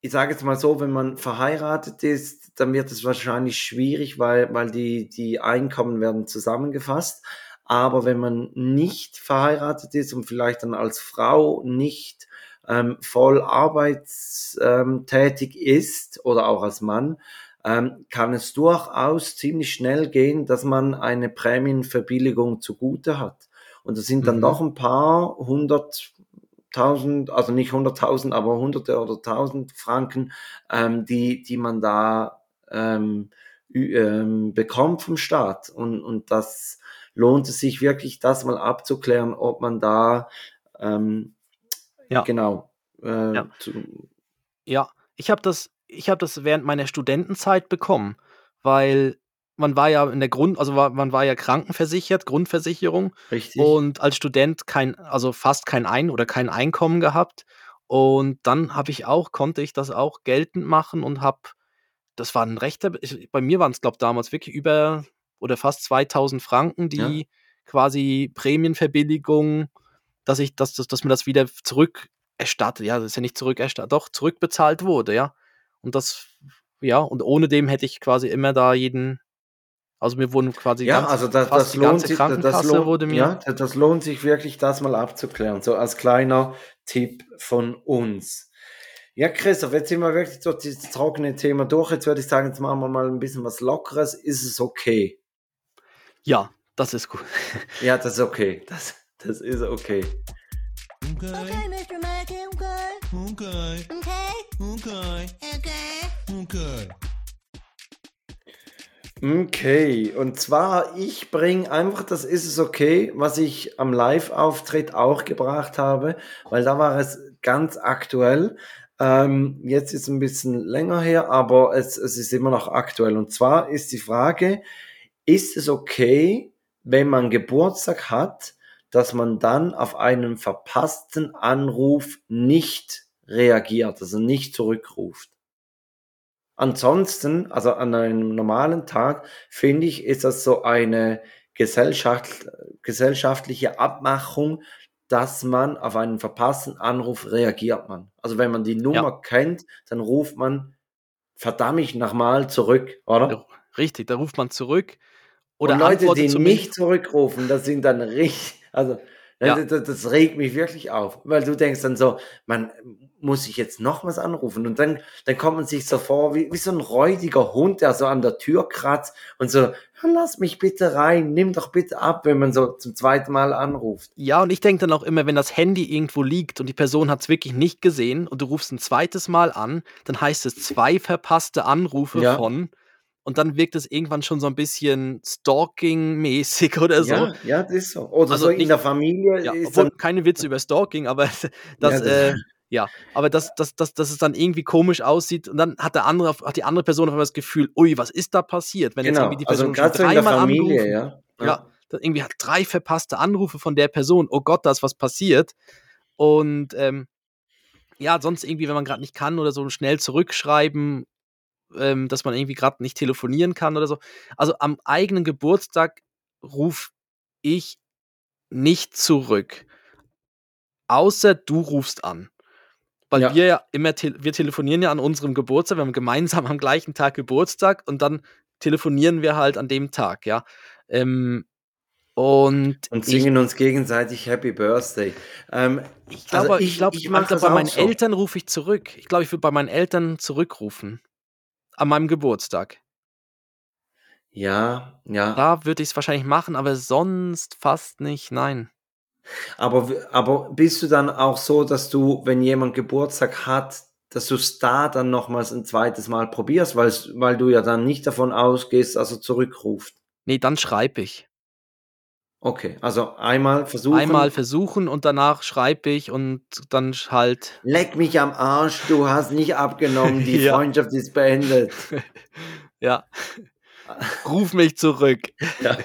ich sage jetzt mal so, wenn man verheiratet ist, dann wird es wahrscheinlich schwierig, weil, weil die, die Einkommen werden zusammengefasst. Aber wenn man nicht verheiratet ist und vielleicht dann als Frau nicht ähm, voll arbeitstätig ist oder auch als Mann, ähm, kann es durchaus ziemlich schnell gehen, dass man eine Prämienverbilligung zugute hat. Und das sind dann mhm. doch ein paar hunderttausend, also nicht hunderttausend, aber hunderte oder tausend Franken, ähm, die, die man da ähm, ähm, bekommt vom Staat. Und, und das lohnt es sich wirklich, das mal abzuklären, ob man da ähm, ja. Genau. Äh, ja. ja, ich habe das, ich habe das während meiner Studentenzeit bekommen, weil man war ja in der Grund, also war, man war ja krankenversichert, Grundversicherung. Richtig. Und als Student kein, also fast kein Ein- oder kein Einkommen gehabt. Und dann habe ich auch, konnte ich das auch geltend machen und habe, das war ein rechter, bei mir waren es, glaube ich, damals wirklich über oder fast 2000 Franken, die ja. quasi Prämienverbilligung, dass ich, dass, dass, dass mir das wieder zurückerstattet, ja, das ist ja nicht zurückerstattet, doch zurückbezahlt wurde, ja. Und das, ja, und ohne dem hätte ich quasi immer da jeden, also mir wurden quasi ja, ganz, also das, das lohnt sich, das lohnt, wurde mir. Ja, das lohnt sich wirklich, das mal abzuklären. So als kleiner Tipp von uns. Ja, Christoph, jetzt sind wir wirklich durch das trockene Thema durch. Jetzt würde ich sagen, jetzt machen wir mal ein bisschen was Lockeres. Ist es okay? Ja, das ist gut. ja, das ist okay. Das, das ist okay. Okay. Okay, Mr. Mackey, okay. Okay. Okay. Okay. Okay. Okay, und zwar, ich bringe einfach, das ist es okay, was ich am Live-Auftritt auch gebracht habe, weil da war es ganz aktuell. Ähm, jetzt ist es ein bisschen länger her, aber es, es ist immer noch aktuell. Und zwar ist die Frage, ist es okay, wenn man Geburtstag hat, dass man dann auf einen verpassten Anruf nicht reagiert, also nicht zurückruft? Ansonsten, also an einem normalen Tag, finde ich, ist das so eine Gesellschaft, gesellschaftliche Abmachung, dass man auf einen verpassten Anruf reagiert man. Also wenn man die Nummer ja. kennt, dann ruft man verdammt nochmal zurück, oder? Richtig, da ruft man zurück. Oder Und Leute, die nicht zurückrufen, das sind dann richtig, also ja. Das, das, regt mich wirklich auf, weil du denkst dann so, man muss ich jetzt noch was anrufen und dann, dann kommt man sich so vor wie, wie so ein räudiger Hund, der so an der Tür kratzt und so, lass mich bitte rein, nimm doch bitte ab, wenn man so zum zweiten Mal anruft. Ja, und ich denke dann auch immer, wenn das Handy irgendwo liegt und die Person hat es wirklich nicht gesehen und du rufst ein zweites Mal an, dann heißt es zwei verpasste Anrufe ja. von und dann wirkt es irgendwann schon so ein bisschen Stalking-mäßig oder so. Ja, ja, das ist so. Oder also so in der Familie. Ja, obwohl, keine Witze über Stalking, aber das, ja, äh, ja, aber dass, dass, dass, dass es dann irgendwie komisch aussieht und dann hat der andere, hat die andere Person auf einmal das Gefühl, ui, was ist da passiert? Wenn genau. jetzt irgendwie die also Person also schon dreimal Familie, anrufen, ja. ja, ja irgendwie hat drei verpasste Anrufe von der Person, oh Gott, da ist was passiert. Und ähm, ja, sonst irgendwie, wenn man gerade nicht kann oder so schnell zurückschreiben ähm, dass man irgendwie gerade nicht telefonieren kann oder so. Also am eigenen Geburtstag rufe ich nicht zurück. Außer du rufst an. Weil ja. wir ja immer, te wir telefonieren ja an unserem Geburtstag, wir haben gemeinsam am gleichen Tag Geburtstag und dann telefonieren wir halt an dem Tag, ja. Ähm, und, und singen ich, uns gegenseitig Happy Birthday. Ähm, ich glaube, also ich, ich, glaub, ich, ich mache bei meinen so. Eltern rufe ich zurück. Ich glaube, ich würde bei meinen Eltern zurückrufen an meinem Geburtstag. Ja, ja. Da würde ich es wahrscheinlich machen, aber sonst fast nicht, nein. Aber, aber bist du dann auch so, dass du, wenn jemand Geburtstag hat, dass du es da dann nochmals ein zweites Mal probierst, weil, weil du ja dann nicht davon ausgehst, dass er zurückruft? Nee, dann schreibe ich. Okay, also einmal versuchen. Einmal versuchen und danach schreibe ich und dann halt. Leck mich am Arsch, du hast nicht abgenommen, die ja. Freundschaft ist beendet. ja. Ruf mich zurück. Ja.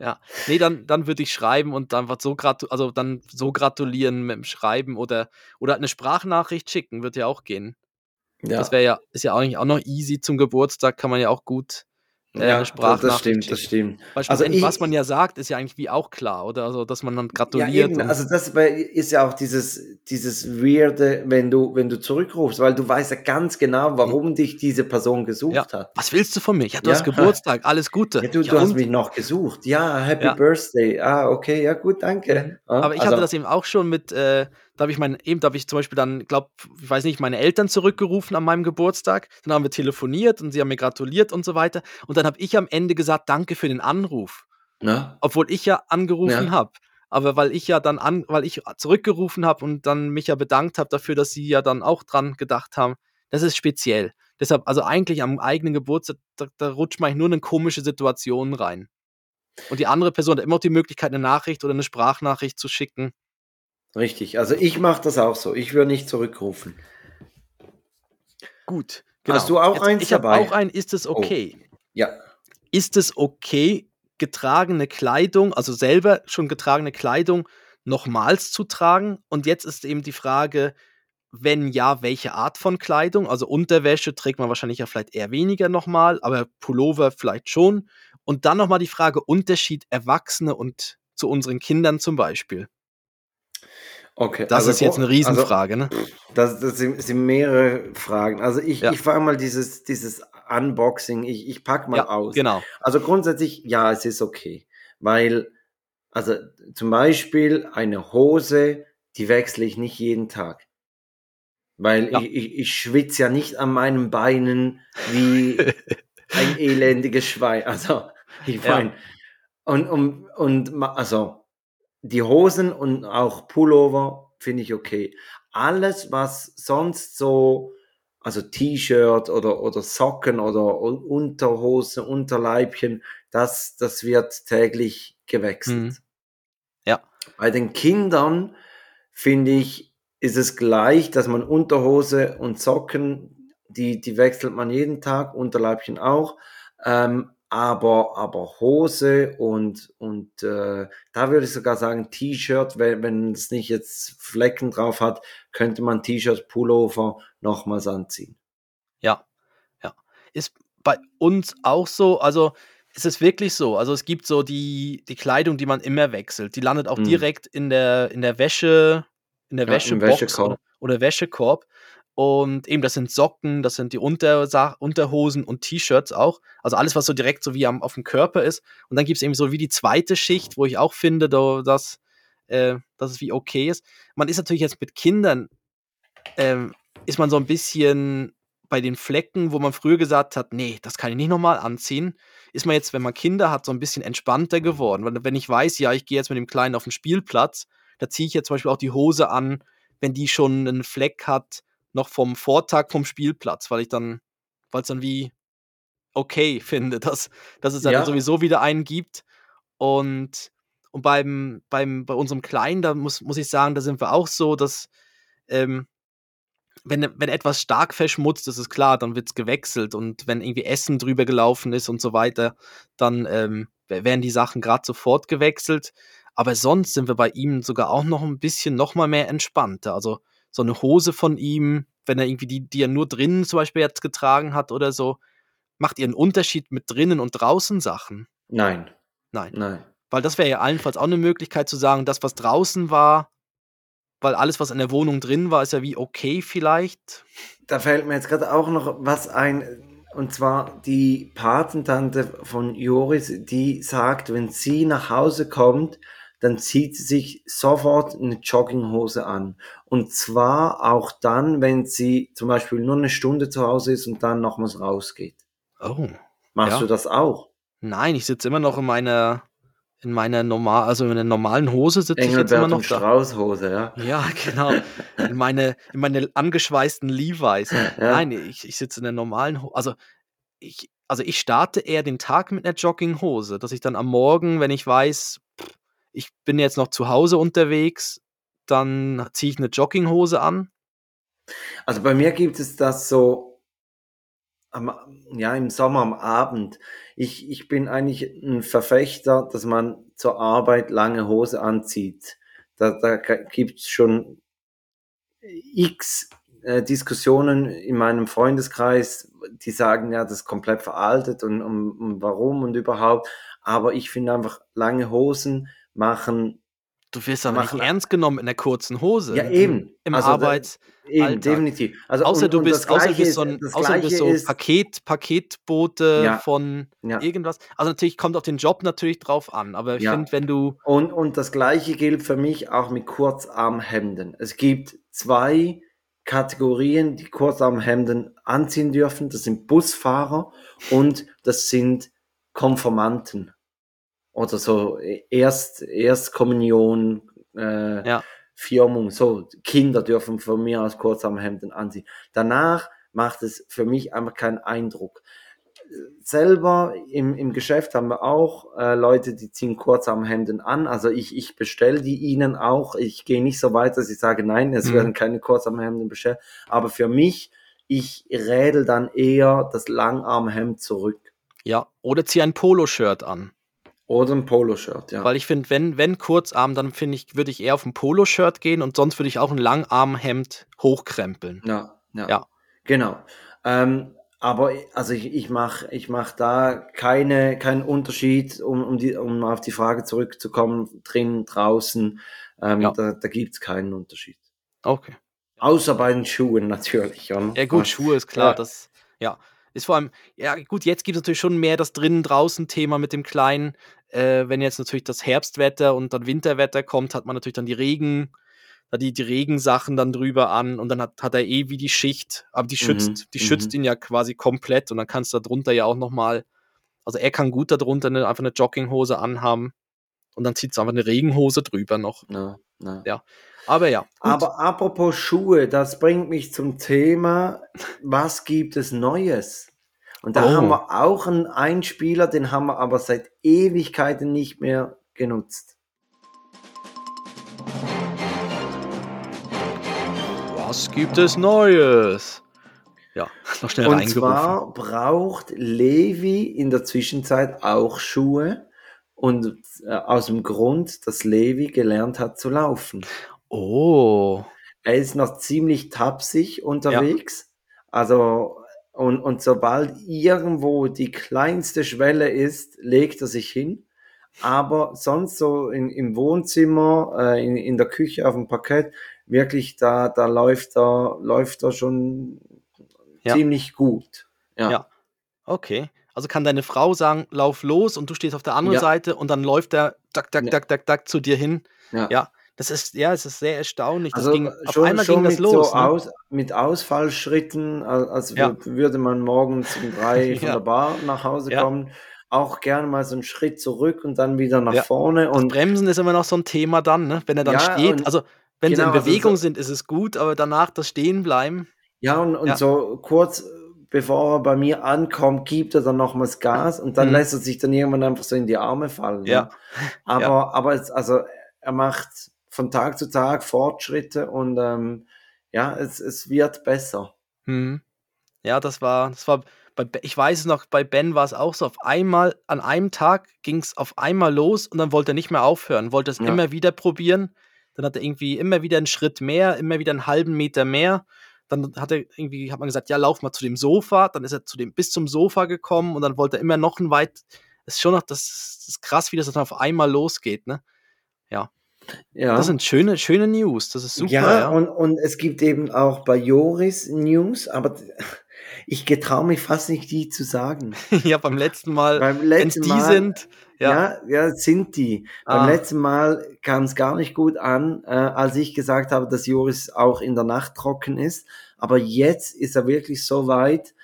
Ja, nee, dann, dann würde ich schreiben und dann so, gratu also dann so gratulieren mit dem Schreiben oder, oder eine Sprachnachricht schicken, wird ja auch gehen. Ja. Das wäre ja, ist ja eigentlich auch noch easy zum Geburtstag, kann man ja auch gut äh, ja, das stimmt, das stimmt. Also ich, was man ja sagt, ist ja eigentlich wie auch klar, oder? Also, dass man dann gratuliert. Ja, also das ist ja auch dieses, dieses Weirde, wenn du, wenn du zurückrufst, weil du weißt ja ganz genau, warum dich diese Person gesucht ja. hat. Was willst du von mir? Ja, du hast Geburtstag, alles Gute. Ja, du, du hast mich noch gesucht. Ja, Happy Birthday. Ah, okay, ja gut, danke. Aber ich also, hatte das eben auch schon mit, äh, da habe ich mein, eben, da habe ich zum Beispiel dann, glaube, ich weiß nicht, meine Eltern zurückgerufen an meinem Geburtstag. Dann haben wir telefoniert und sie haben mir gratuliert und so weiter. Und dann habe ich am Ende gesagt, danke für den Anruf. Na? Obwohl ich ja angerufen ja. habe. Aber weil ich ja dann an, weil ich zurückgerufen habe und dann mich ja bedankt habe dafür, dass sie ja dann auch dran gedacht haben, das ist speziell. Deshalb, also eigentlich am eigenen Geburtstag, da, da rutscht man nur in komische Situationen rein. Und die andere Person hat immer noch die Möglichkeit, eine Nachricht oder eine Sprachnachricht zu schicken. Richtig, also ich mache das auch so. Ich würde nicht zurückrufen. Gut. Genau. Hast du auch Jetzt, eins ich dabei? Ich habe auch einen, ist es oh. okay? Oh. Ja. ist es okay, getragene Kleidung, also selber schon getragene Kleidung, nochmals zu tragen? Und jetzt ist eben die Frage, wenn ja, welche Art von Kleidung? Also Unterwäsche trägt man wahrscheinlich ja vielleicht eher weniger nochmal, aber Pullover vielleicht schon. Und dann nochmal die Frage, Unterschied Erwachsene und zu unseren Kindern zum Beispiel. Okay, das also, ist jetzt eine also Riesenfrage, also, ne? Das, das sind, mehrere Fragen. Also ich, ja. ich fange mal dieses, dieses Unboxing, ich, ich packe mal ja, aus. Genau. Also grundsätzlich, ja, es ist okay. Weil, also zum Beispiel eine Hose, die wechsle ich nicht jeden Tag. Weil ja. ich, ich, ich schwitze ja nicht an meinen Beinen wie ein elendiges Schwein. Also, ich meine, und, und, und, also, die Hosen und auch Pullover finde ich okay. Alles, was sonst so, also T-Shirt oder, oder Socken oder Unterhosen, Unterleibchen, das, das wird täglich gewechselt. Mhm. Ja. Bei den Kindern finde ich, ist es gleich, dass man Unterhose und Socken, die, die wechselt man jeden Tag, Unterleibchen auch. Ähm, aber, aber Hose und, und äh, da würde ich sogar sagen, T-Shirt, wenn, wenn es nicht jetzt Flecken drauf hat, könnte man T-Shirt, Pullover nochmals anziehen. Ja, ja. Ist bei uns auch so, also es ist wirklich so. Also es gibt so die, die Kleidung, die man immer wechselt. Die landet auch mhm. direkt in der, in der Wäsche, in der ja, Wäschebox oder, oder Wäschekorb. Und eben, das sind Socken, das sind die Unter Unterhosen und T-Shirts auch. Also alles, was so direkt so wie am, auf dem Körper ist. Und dann gibt es eben so wie die zweite Schicht, wo ich auch finde, dass, äh, dass es wie okay ist. Man ist natürlich jetzt mit Kindern, ähm, ist man so ein bisschen bei den Flecken, wo man früher gesagt hat, nee, das kann ich nicht nochmal anziehen, ist man jetzt, wenn man Kinder hat, so ein bisschen entspannter geworden. Weil wenn ich weiß, ja, ich gehe jetzt mit dem Kleinen auf den Spielplatz, da ziehe ich jetzt zum Beispiel auch die Hose an, wenn die schon einen Fleck hat, noch vom Vortag vom Spielplatz, weil ich dann, weil es dann wie okay finde, dass, dass es ja. sowieso wieder einen gibt. Und, und beim, beim, bei unserem Kleinen, da muss, muss ich sagen, da sind wir auch so, dass ähm, wenn, wenn etwas stark verschmutzt ist, ist klar, dann wird es gewechselt und wenn irgendwie Essen drüber gelaufen ist und so weiter, dann ähm, werden die Sachen gerade sofort gewechselt. Aber sonst sind wir bei ihm sogar auch noch ein bisschen noch mal mehr entspannter. Also so eine Hose von ihm, wenn er irgendwie die, die er nur drinnen zum Beispiel jetzt getragen hat oder so, macht ihr einen Unterschied mit drinnen und draußen Sachen? Nein. Nein. Nein. Weil das wäre ja allenfalls auch eine Möglichkeit zu sagen, das, was draußen war, weil alles, was in der Wohnung drin war, ist ja wie okay vielleicht. Da fällt mir jetzt gerade auch noch was ein. Und zwar die Patentante von Joris, die sagt, wenn sie nach Hause kommt, dann zieht sie sich sofort eine Jogginghose an. Und zwar auch dann, wenn sie zum Beispiel nur eine Stunde zu Hause ist und dann nochmals rausgeht. Oh. Machst ja. du das auch? Nein, ich sitze immer noch in meiner in meiner normal, also in der normalen Hose sitze ich jetzt immer noch da. Straußhose, ja. Ja, genau. In meine, in meine angeschweißten Levi's. Ja. Nein, ich, ich sitze in der normalen Hose. Also ich, also ich starte eher den Tag mit einer Jogginghose, dass ich dann am Morgen, wenn ich weiß, ich bin jetzt noch zu Hause unterwegs, dann ziehe ich eine Jogginghose an. Also bei mir gibt es das so, am, ja, im Sommer am Abend. Ich, ich bin eigentlich ein Verfechter, dass man zur Arbeit lange Hose anzieht. Da, da gibt es schon x äh, Diskussionen in meinem Freundeskreis, die sagen, ja, das ist komplett veraltet und, und, und warum und überhaupt. Aber ich finde einfach lange Hosen machen. Du wirst aber nicht ernst genommen in der kurzen Hose. Ja, eben. Im also, Arbeits. Eben, definitiv. Also, außer, und, du bist, außer du bist so ein, außer du bist so ist, Paket, Paketbote ja, von ja. irgendwas. Also natürlich kommt auf den Job natürlich drauf an, aber ich ja. finde, wenn du. Und, und das gleiche gilt für mich auch mit Kurzarmhemden. Es gibt zwei Kategorien, die Kurzarmhemden anziehen dürfen. Das sind Busfahrer und das sind Konformanten oder so Erst, Erstkommunion, äh, ja. Firmung, so Kinder dürfen von mir aus Kurzarmhemden anziehen. Danach macht es für mich einfach keinen Eindruck. Selber im, im Geschäft haben wir auch äh, Leute, die ziehen Kurzarmhemden an. Also ich, ich bestelle die ihnen auch. Ich gehe nicht so weit, dass ich sage, nein, es mhm. werden keine Kurzarmhemden bestellt. Aber für mich, ich rädel dann eher das Langarmhemd zurück. Ja, oder zieh ein Poloshirt an. Oder ein Poloshirt, ja. Weil ich finde, wenn, wenn Kurzarm, dann finde ich, würde ich eher auf ein Poloshirt gehen und sonst würde ich auch ein Langarmhemd hochkrempeln. Ja, ja. Ja. Genau. Ähm, aber also ich, ich mache ich mach da keine, keinen Unterschied, um, um, die, um auf die Frage zurückzukommen, drin, draußen. Ähm, Ja. Da, da gibt es keinen Unterschied. Okay. Außer bei den Schuhen natürlich. Oder? Ja, gut, Schuhe ist klar, Ja. das, ja, ist vor allem, ja, gut, jetzt gibt es natürlich schon mehr das drinnen-draußen-Thema mit dem Kleinen. Äh, wenn jetzt natürlich das Herbstwetter und dann Winterwetter kommt, hat man natürlich dann die Regen, die, die Regensachen dann drüber an und dann hat, hat er eh wie die Schicht, aber die schützt, Mhm, die mhm. schützt ihn ja quasi komplett und dann kannst du da drunter ja auch nochmal, also er kann gut darunter eine, einfach eine Jogginghose anhaben und dann zieht es einfach eine Regenhose drüber noch. Ja, ja. Ja, Aber ja, gut. Aber apropos Schuhe, das bringt mich zum Thema, was gibt es Neues? Und da Oh. haben wir auch einen Einspieler, den haben wir aber seit Ewigkeiten nicht mehr genutzt. was gibt es Neues? Ja, noch schnell Und reingerufen. zwar braucht Levi in der Zwischenzeit auch Schuhe und äh, aus dem Grund, dass Levi gelernt hat zu laufen. Oh, Er ist noch ziemlich tapsig unterwegs. Also, und, und sobald irgendwo die kleinste Schwelle ist, legt er sich hin. Aber sonst so in, im Wohnzimmer, äh, in, in der Küche, auf dem Parkett, wirklich da, da läuft er, läuft er schon Ja. ziemlich gut. Ja. Ja. okay. Also kann deine Frau sagen, lauf los und du stehst auf der anderen Ja. Seite und dann läuft er tak, tak, Ja. tak, tak, tak zu dir hin. Ja. Das ist, ja, es ist sehr erstaunlich. Das Also ging, auf schon, einmal schon ging das mit los. so ne? aus, mit Ausfallschritten, al- als Ja. wür- würde man morgens um drei von Ja. der Bar nach Hause Ja. kommen, auch gerne mal so einen Schritt zurück und dann wieder nach vorne Das und Bremsen ist immer noch so ein Thema dann, ne? wenn er dann steht. Also wenn sie genau, in also Bewegung so- sind, ist es gut, aber danach das Stehenbleiben. ja und, und so kurz bevor er bei mir ankommt, gibt er dann nochmals Gas und dann Mhm. lässt er sich dann irgendwann einfach so in die Arme fallen. ne? Ja. Aber, aber es, also er macht von Tag zu Tag Fortschritte und ähm, ja, es, es wird besser. Mhm. Ja, das war, das war, bei, Be- ich weiß es noch, bei Ben war es auch so. Auf einmal, an einem Tag ging es auf einmal los und dann wollte er nicht mehr aufhören, wollte es Ja. immer wieder probieren. Dann hat er irgendwie immer wieder einen Schritt mehr, immer wieder einen halben Meter mehr. Dann hat er irgendwie, hat man gesagt, ja, lauf mal zu dem Sofa. Dann ist er zu dem, bis zum Sofa gekommen und dann wollte er immer noch ein weit. Ist schon noch, das, das ist krass, wie das dann auf einmal losgeht, ne? Ja. Das sind schöne, schöne News. Das ist super, ja, ja. Und, und es gibt eben auch bei Joris News, aber ich getraue mich fast nicht, die zu sagen. ja, beim letzten Mal, Beim letzten die Mal, sind, ja. ja, ja, sind die. Ah. Beim letzten Mal kam es gar nicht gut an, äh, als ich gesagt habe, dass Joris auch in der Nacht trocken ist. Aber jetzt ist er wirklich so weit,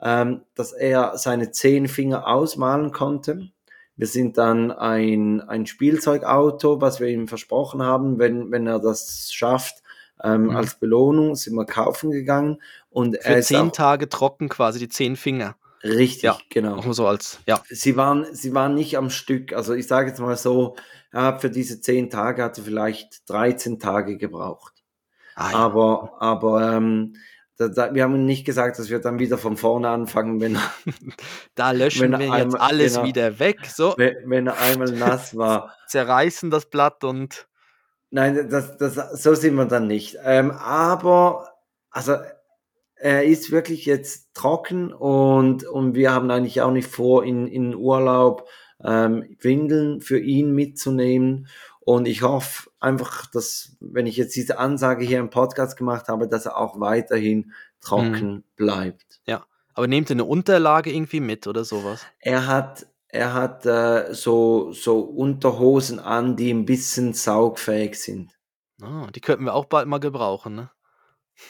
ähm, dass er seine zehn Finger ausmalen konnte. Wir sind dann ein, ein Spielzeugauto, was wir ihm versprochen haben, wenn, wenn er das schafft, ähm, Mhm. als Belohnung sind wir kaufen gegangen. Und er Für ist zehn Tage trocken quasi, die zehn Finger. richtig, Ja. genau mal so als, ja. sie waren, sie waren nicht am Stück. Also ich sage jetzt mal so, er hat für diese zehn Tage hatte vielleicht 13 Tage gebraucht. Ah, ja. Aber, aber ähm, wir haben nicht gesagt, dass wir dann wieder von vorne anfangen, wenn, er- da löschen wenn wir jetzt einmal- alles genau. wieder weg. So, wenn wenn er einmal nass war. zerreißen das Blatt und Nein, das, das, so sind wir dann nicht. Ähm, aber, also, er ist wirklich jetzt trocken und, und wir haben eigentlich auch nicht vor, in, in Urlaub ähm, Windeln für ihn mitzunehmen. Und ich hoffe einfach, dass, wenn ich jetzt diese Ansage hier im Podcast gemacht habe, dass er auch weiterhin trocken bleibt. aber nehmt ihr eine Unterlage irgendwie mit oder sowas? Er hat, er hat äh, so, so Unterhosen an, die ein bisschen saugfähig sind. Ah, die könnten wir auch bald mal gebrauchen, ne?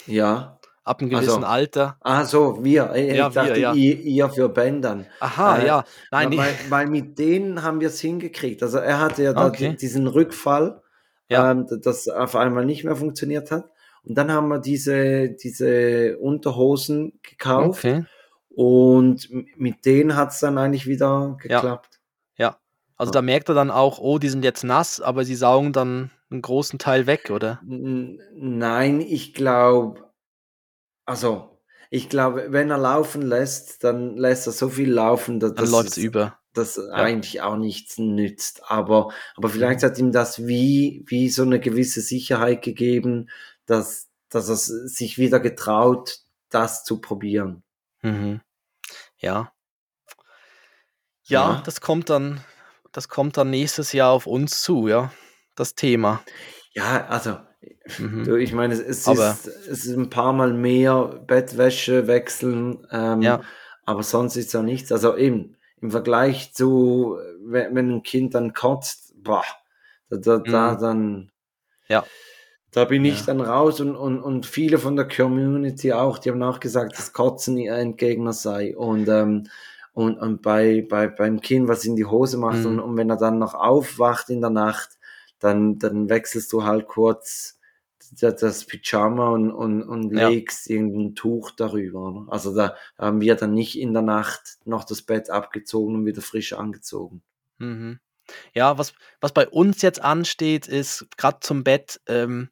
Ja. Ab einem Also, gewissen Alter. Ah, so, wir. Ich Ja, dachte, wir, ja. ihr, ihr für Bändern. Aha, äh, ja. Nein, weil, weil mit denen haben wir es hingekriegt. Also er hatte ja Okay. di- diesen Rückfall, Ja. ähm, das auf einmal nicht mehr funktioniert hat. Und dann haben wir diese, diese Unterhosen gekauft Okay. und mit denen hat es dann eigentlich wieder Ja. geklappt. Ja. Also Ja. da merkt er dann auch, oh, die sind jetzt nass, aber sie saugen dann einen großen Teil weg, oder? Nein, ich glaube, also ich glaube, wenn er laufen lässt, dann lässt er so viel laufen, dass dann läuft über. Das ja. eigentlich auch nichts nützt. Aber, aber vielleicht hat ihm das wie, wie so eine gewisse Sicherheit gegeben, dass, dass er sich wieder getraut, das zu probieren. Mhm. Ja. ja. Ja, das kommt dann, das kommt dann nächstes Jahr auf uns zu, ja, das Thema. Ja, also Mhm. Ich meine, es, es ist, es ist ein paar Mal mehr Bettwäsche wechseln, ähm, ja. aber sonst ist ja nichts. Also eben im Vergleich zu, wenn, wenn ein Kind dann kotzt, boah, da, da, mhm. da dann, ja. Da bin ich ja. dann raus und, und, und viele von der Community auch, die haben auch gesagt, dass Kotzen ihr Endgegner sei. Und, ähm, und, und bei, bei, beim Kind, was in die Hose macht, mhm. und, und wenn er dann noch aufwacht in der Nacht, dann, dann wechselst du halt kurz das Pyjama und, und, und ja. legst irgendein Tuch darüber. Also da haben wir dann nicht in der Nacht noch das Bett abgezogen und wieder frisch angezogen. Mhm. Ja, was, was bei uns jetzt ansteht, ist gerade zum Bett, ähm,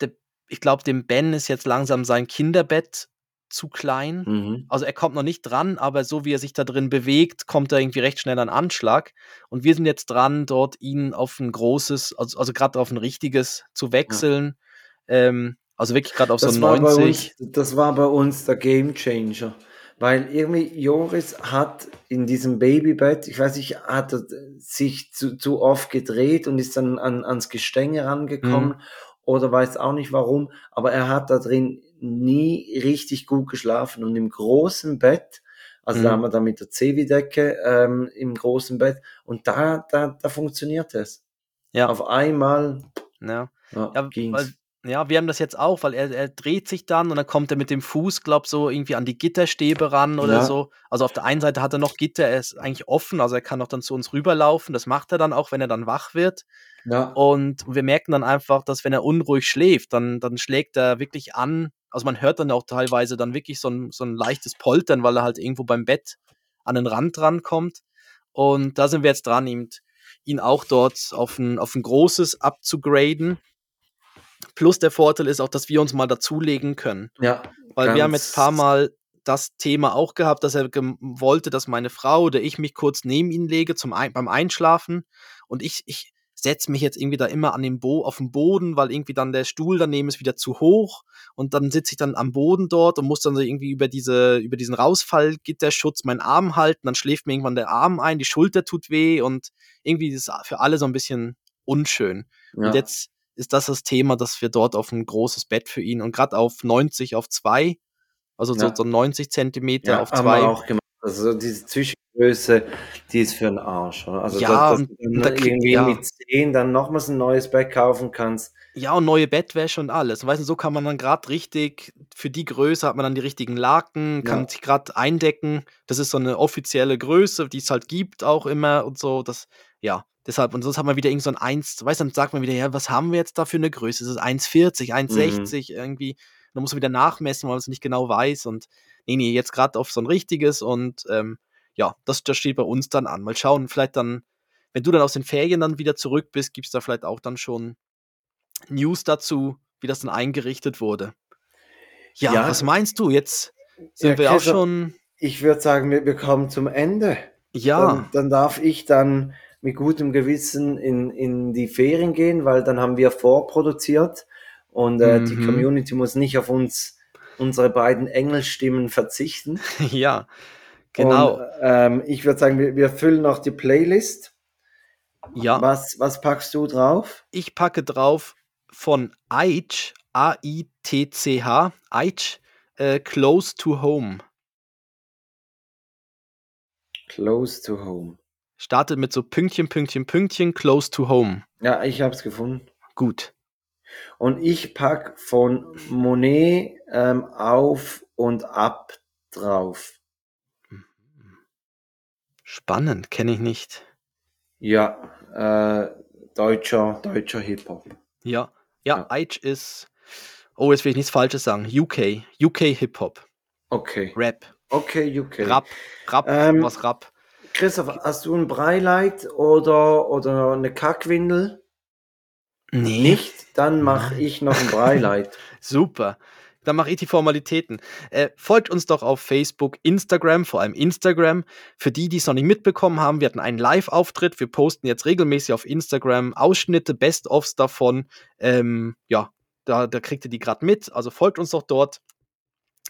der, ich glaube, dem Ben ist jetzt langsam sein Kinderbett zu klein. Mhm. Also er kommt noch nicht dran, aber so wie er sich da drin bewegt, kommt er irgendwie recht schnell an Anschlag. Und wir sind jetzt dran, dort ihn auf ein großes, also, also gerade auf ein richtiges zu wechseln. Ja. Ähm, also wirklich gerade auf das so ein 90. Uns, das war bei uns der Game Changer. Weil irgendwie Joris hat in diesem Babybett, ich weiß nicht, hat er sich zu, zu oft gedreht und ist dann an, ans Gestänge rangekommen mhm. oder weiß auch nicht warum, aber er hat da drin nie richtig gut geschlafen. Und im großen Bett, also mhm. da haben wir da mit der Cevi-Decke ähm, im großen Bett, und da, da, da funktioniert es. Ja. Auf einmal ja. Ja, ja, weil, ja, wir haben das jetzt auch, weil er, er dreht sich dann und dann kommt er mit dem Fuß, glaub so irgendwie an die Gitterstäbe ran oder ja. so. Also auf der einen Seite hat er noch Gitter, er ist eigentlich offen, also er kann auch dann zu uns rüberlaufen. Das macht er dann auch, wenn er dann wach wird. Ja. Und wir merken dann einfach, dass wenn er unruhig schläft, dann, dann schlägt er wirklich an. Also man hört dann auch teilweise dann wirklich so ein, so ein leichtes Poltern, weil er halt irgendwo beim Bett an den Rand rankommt. Und da sind wir jetzt dran, ihn, ihn auch dort auf ein, auf ein großes abzugraden Plus der Vorteil ist auch, dass wir uns mal dazulegen können. Ja. Weil wir haben jetzt ein paar Mal das Thema auch gehabt, dass er wollte, dass meine Frau oder ich mich kurz neben ihn lege zum ein beim Einschlafen. Und ich, ich setze mich jetzt irgendwie da immer an den Bo auf den Boden, weil irgendwie dann der Stuhl daneben ist wieder zu hoch. Und dann sitze ich dann am Boden dort und muss dann so irgendwie über diese, über diesen Rausfallgitterschutz meinen Arm halten. Dann schläft mir irgendwann der Arm ein, die Schulter tut weh und irgendwie ist es für alle so ein bisschen unschön. Ja. Und jetzt ist das das Thema, dass wir dort auf ein großes Bett für ihn und gerade auf 90 auf 2, also ja. so, so 90 Zentimeter ja, auf 2. auch gemacht. Also diese Zwischengröße, die ist für den Arsch. Oder? Also ja, dass, dass du dann da irgendwie ja. mit 10 dann nochmals ein neues Bett kaufen kannst. Ja, und neue Bettwäsche und alles. Und weißt du, so kann man dann gerade richtig, für die Größe hat man dann die richtigen Laken, kann ja. sich gerade eindecken. Das ist so eine offizielle Größe, die es halt gibt auch immer und so. Das, ja, Deshalb, und sonst hat man wieder irgend so ein 1, weißt du, dann sagt man wieder, ja, was haben wir jetzt da für eine Größe? Ist es 1,40, 1,60 mhm. irgendwie? Dann muss man wieder nachmessen, weil man es nicht genau weiß. Und nee, nee, jetzt gerade auf so ein richtiges und ähm, ja, das, das steht bei uns dann an. Mal schauen, vielleicht dann, wenn du dann aus den Ferien dann wieder zurück bist, gibt es da vielleicht auch dann schon News dazu, wie das dann eingerichtet wurde. Ja, ja was meinst du? Jetzt sind ja, wir auch schon. Ich würde sagen, wir, wir kommen zum Ende. Ja. Dann, dann darf ich dann mit gutem Gewissen in, in die Ferien gehen, weil dann haben wir vorproduziert und äh, mhm. die Community muss nicht auf uns, unsere beiden Engelstimmen verzichten. ja, genau. Und, ähm, ich würde sagen, wir, wir füllen noch die Playlist. Ja. Was, was packst du drauf? Ich packe drauf von Aitch, A-I-T-C-H, Aitch, äh, Close to Home. Close to Home. Startet mit so Pünktchen, Pünktchen, Pünktchen, close to home. Ja, ich habe es gefunden. Gut. Und ich pack von Monet ähm, auf und ab drauf. Spannend, kenne ich nicht. Ja, äh, deutscher, deutscher Hip-Hop. Ja, ja, ja. Aitch ist, oh, jetzt will ich nichts Falsches sagen, UK, UK Hip-Hop. Okay. Rap. Okay, UK. Rap, Rap, ähm, was Rap. Christoph, hast du ein Breileit oder, oder eine Kackwindel? Nee. Nicht? Dann mache ich noch ein Breileit. Super. Dann mache ich die Formalitäten. Äh, folgt uns doch auf Facebook, Instagram, vor allem Instagram. Für die, die es noch nicht mitbekommen haben, wir hatten einen Live-Auftritt. Wir posten jetzt regelmäßig auf Instagram Ausschnitte, Best-ofs davon. Ähm, ja, da, da kriegt ihr die gerade mit. Also folgt uns doch dort.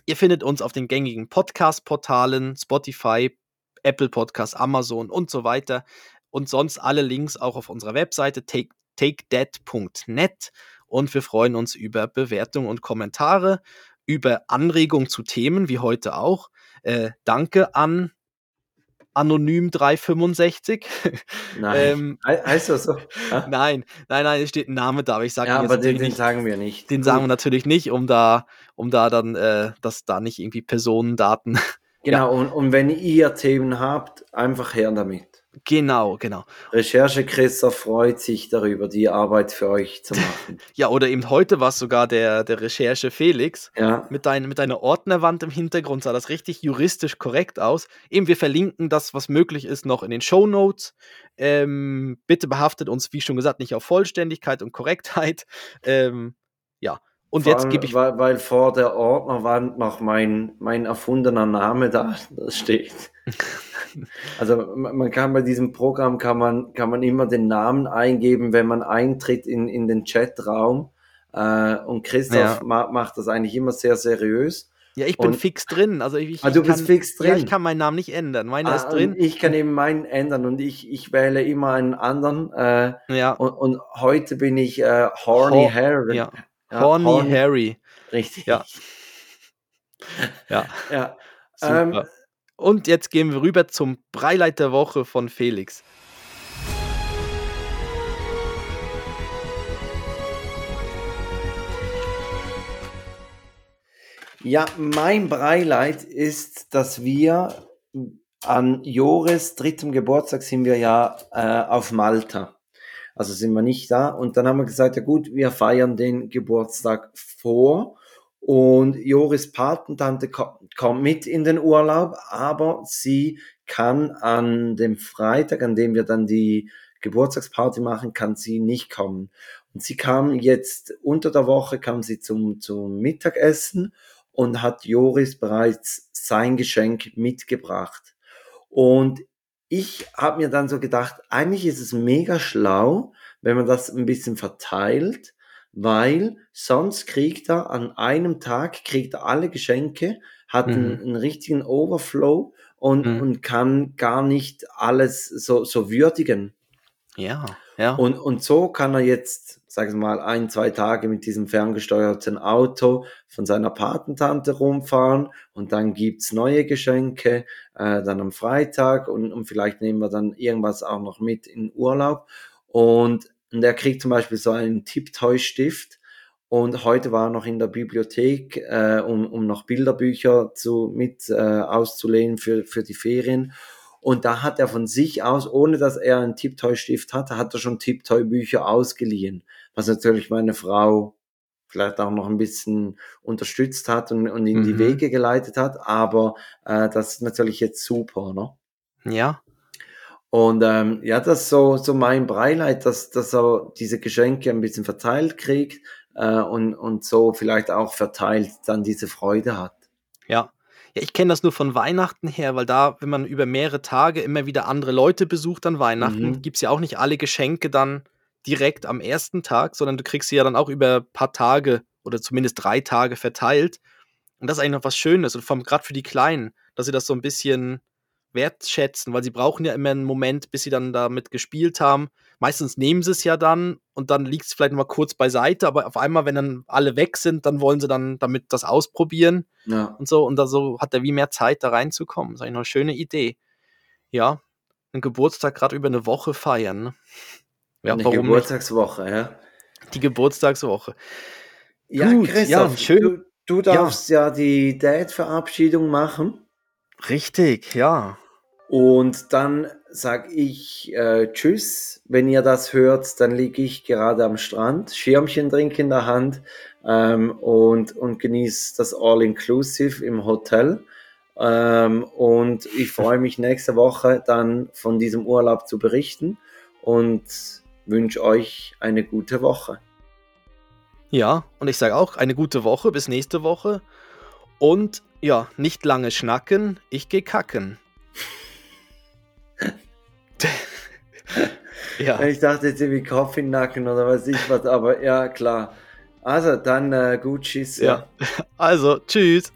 Ihr findet uns auf den gängigen Podcast-Portalen, Spotify, Apple Podcasts, Amazon und so weiter. Und sonst alle Links auch auf unserer Webseite take, takedat.net und wir freuen uns über Bewertungen und Kommentare, über Anregungen zu Themen, wie heute auch. Äh, danke an Anonym 365. Nein. ähm, heißt das so? Ja? Nein, nein, nein, es steht ein Name da, aber ich sage Ja, aber den, den, sagen wir nicht. Den Gut. sagen wir natürlich nicht, um da, um da dann, äh, dass da nicht irgendwie Personendaten. Genau, ja. und, und wenn ihr Themen habt, einfach her damit. Genau, genau. Recherche Christoph freut sich darüber, die Arbeit für euch zu machen. ja, oder eben heute war es sogar der, der Recherche Felix. Ja. Mit, dein, mit deiner Ordnerwand im Hintergrund sah das richtig juristisch korrekt aus. Eben, wir verlinken das, was möglich ist, noch in den Show Notes. Ähm, bitte behaftet uns, wie schon gesagt, nicht auf Vollständigkeit und Korrektheit. Ähm, ja. Und vor jetzt gebe ich. Weil, weil, vor der Ordnerwand noch mein, mein erfundener Name da steht. Also man kann bei diesem Programm kann man, kann man immer den Namen eingeben, wenn man eintritt in, in den Chatraum. Äh, und Christoph ja. ma macht das eigentlich immer sehr seriös. Ja, ich bin und, fix drin. Also ich, ah, du bist fix drin. Ja, ich kann meinen Namen nicht ändern. Meiner ah, ist drin. Ich kann eben meinen ändern und ich, ich wähle immer einen anderen. Äh, ja. Und, und, heute bin ich äh, Horny Hor Harry. Ja. Ja Horny, Horny Harry. Richtig. Ja. ja. ja. Super. Ähm, und jetzt gehen wir rüber zum Breileit der Woche von Felix. Ja, mein Breileit ist, dass wir an Joris drittem Geburtstag sind wir ja äh, auf Malta. Also sind wir nicht da. Und dann haben wir gesagt, ja gut, wir feiern den Geburtstag vor und Joris Patentante kommt mit in den Urlaub, aber sie kann an dem Freitag, an dem wir dann die Geburtstagsparty machen, kann sie nicht kommen. Und sie kam jetzt unter der Woche, kam sie zum, zum Mittagessen und hat Joris bereits sein Geschenk mitgebracht. Und ich habe mir dann so gedacht, eigentlich ist es mega schlau, wenn man das ein bisschen verteilt, weil sonst kriegt er an einem Tag, kriegt er alle Geschenke, hat mhm. einen, einen, richtigen Overflow und, mhm. und kann gar nicht alles so, so würdigen. Ja, ja. Und, und so kann er jetzt, sag ich mal, ein, zwei Tage mit diesem ferngesteuerten Auto von seiner Patentante rumfahren und dann gibt's neue Geschenke, äh, dann am Freitag und, und vielleicht nehmen wir dann irgendwas auch noch mit in Urlaub. Und und er kriegt zum Beispiel so einen Tipptoy-Stift. Und heute war er noch in der Bibliothek, äh, um, um noch Bilderbücher zu, mit äh, auszulehnen für, für die Ferien. Und da hat er von sich aus, ohne dass er einen Tipptoy-Stift hatte, hat er schon Tipptoy-Bücher ausgeliehen. Was natürlich meine Frau vielleicht auch noch ein bisschen unterstützt hat und, und in mhm. die Wege geleitet hat. Aber äh, das ist natürlich jetzt super, ne? Ja, und ähm, ja, das ist so, so mein Breileid, dass, dass er diese Geschenke ein bisschen verteilt kriegt äh, und, und so vielleicht auch verteilt dann diese Freude hat. Ja. Ja, ich kenne das nur von Weihnachten her, weil da, wenn man über mehrere Tage immer wieder andere Leute besucht an Weihnachten, mhm. gibt es ja auch nicht alle Geschenke dann direkt am ersten Tag, sondern du kriegst sie ja dann auch über ein paar Tage oder zumindest drei Tage verteilt. Und das ist eigentlich noch was Schönes und gerade für die Kleinen, dass sie das so ein bisschen wertschätzen, weil sie brauchen ja immer einen Moment, bis sie dann damit gespielt haben. Meistens nehmen sie es ja dann und dann liegt es vielleicht mal kurz beiseite, aber auf einmal, wenn dann alle weg sind, dann wollen sie dann damit das ausprobieren ja. und so. Und da so hat er wie mehr Zeit, da reinzukommen. Das ist eigentlich eine schöne Idee. Ja, einen Geburtstag gerade über eine Woche feiern. Ne? Ja, eine Geburtstagswoche, ja. Die Geburtstagswoche. Ja, Gut, Christoph, ja, schön. Du, du darfst ja, ja die Date-Verabschiedung machen. Richtig, ja. Und dann sage ich äh, Tschüss. Wenn ihr das hört, dann liege ich gerade am Strand, Schirmchen trinke in der Hand ähm, und, und genieße das All-Inclusive im Hotel. Ähm, und ich freue mich nächste Woche dann von diesem Urlaub zu berichten und wünsche euch eine gute Woche. Ja, und ich sage auch eine gute Woche, bis nächste Woche. Und ja, nicht lange schnacken, ich gehe kacken. ja. Ich dachte jetzt irgendwie Nacken oder weiß ich was, aber ja, klar. Also, dann äh, gut, tschüss. Ja. Also, tschüss.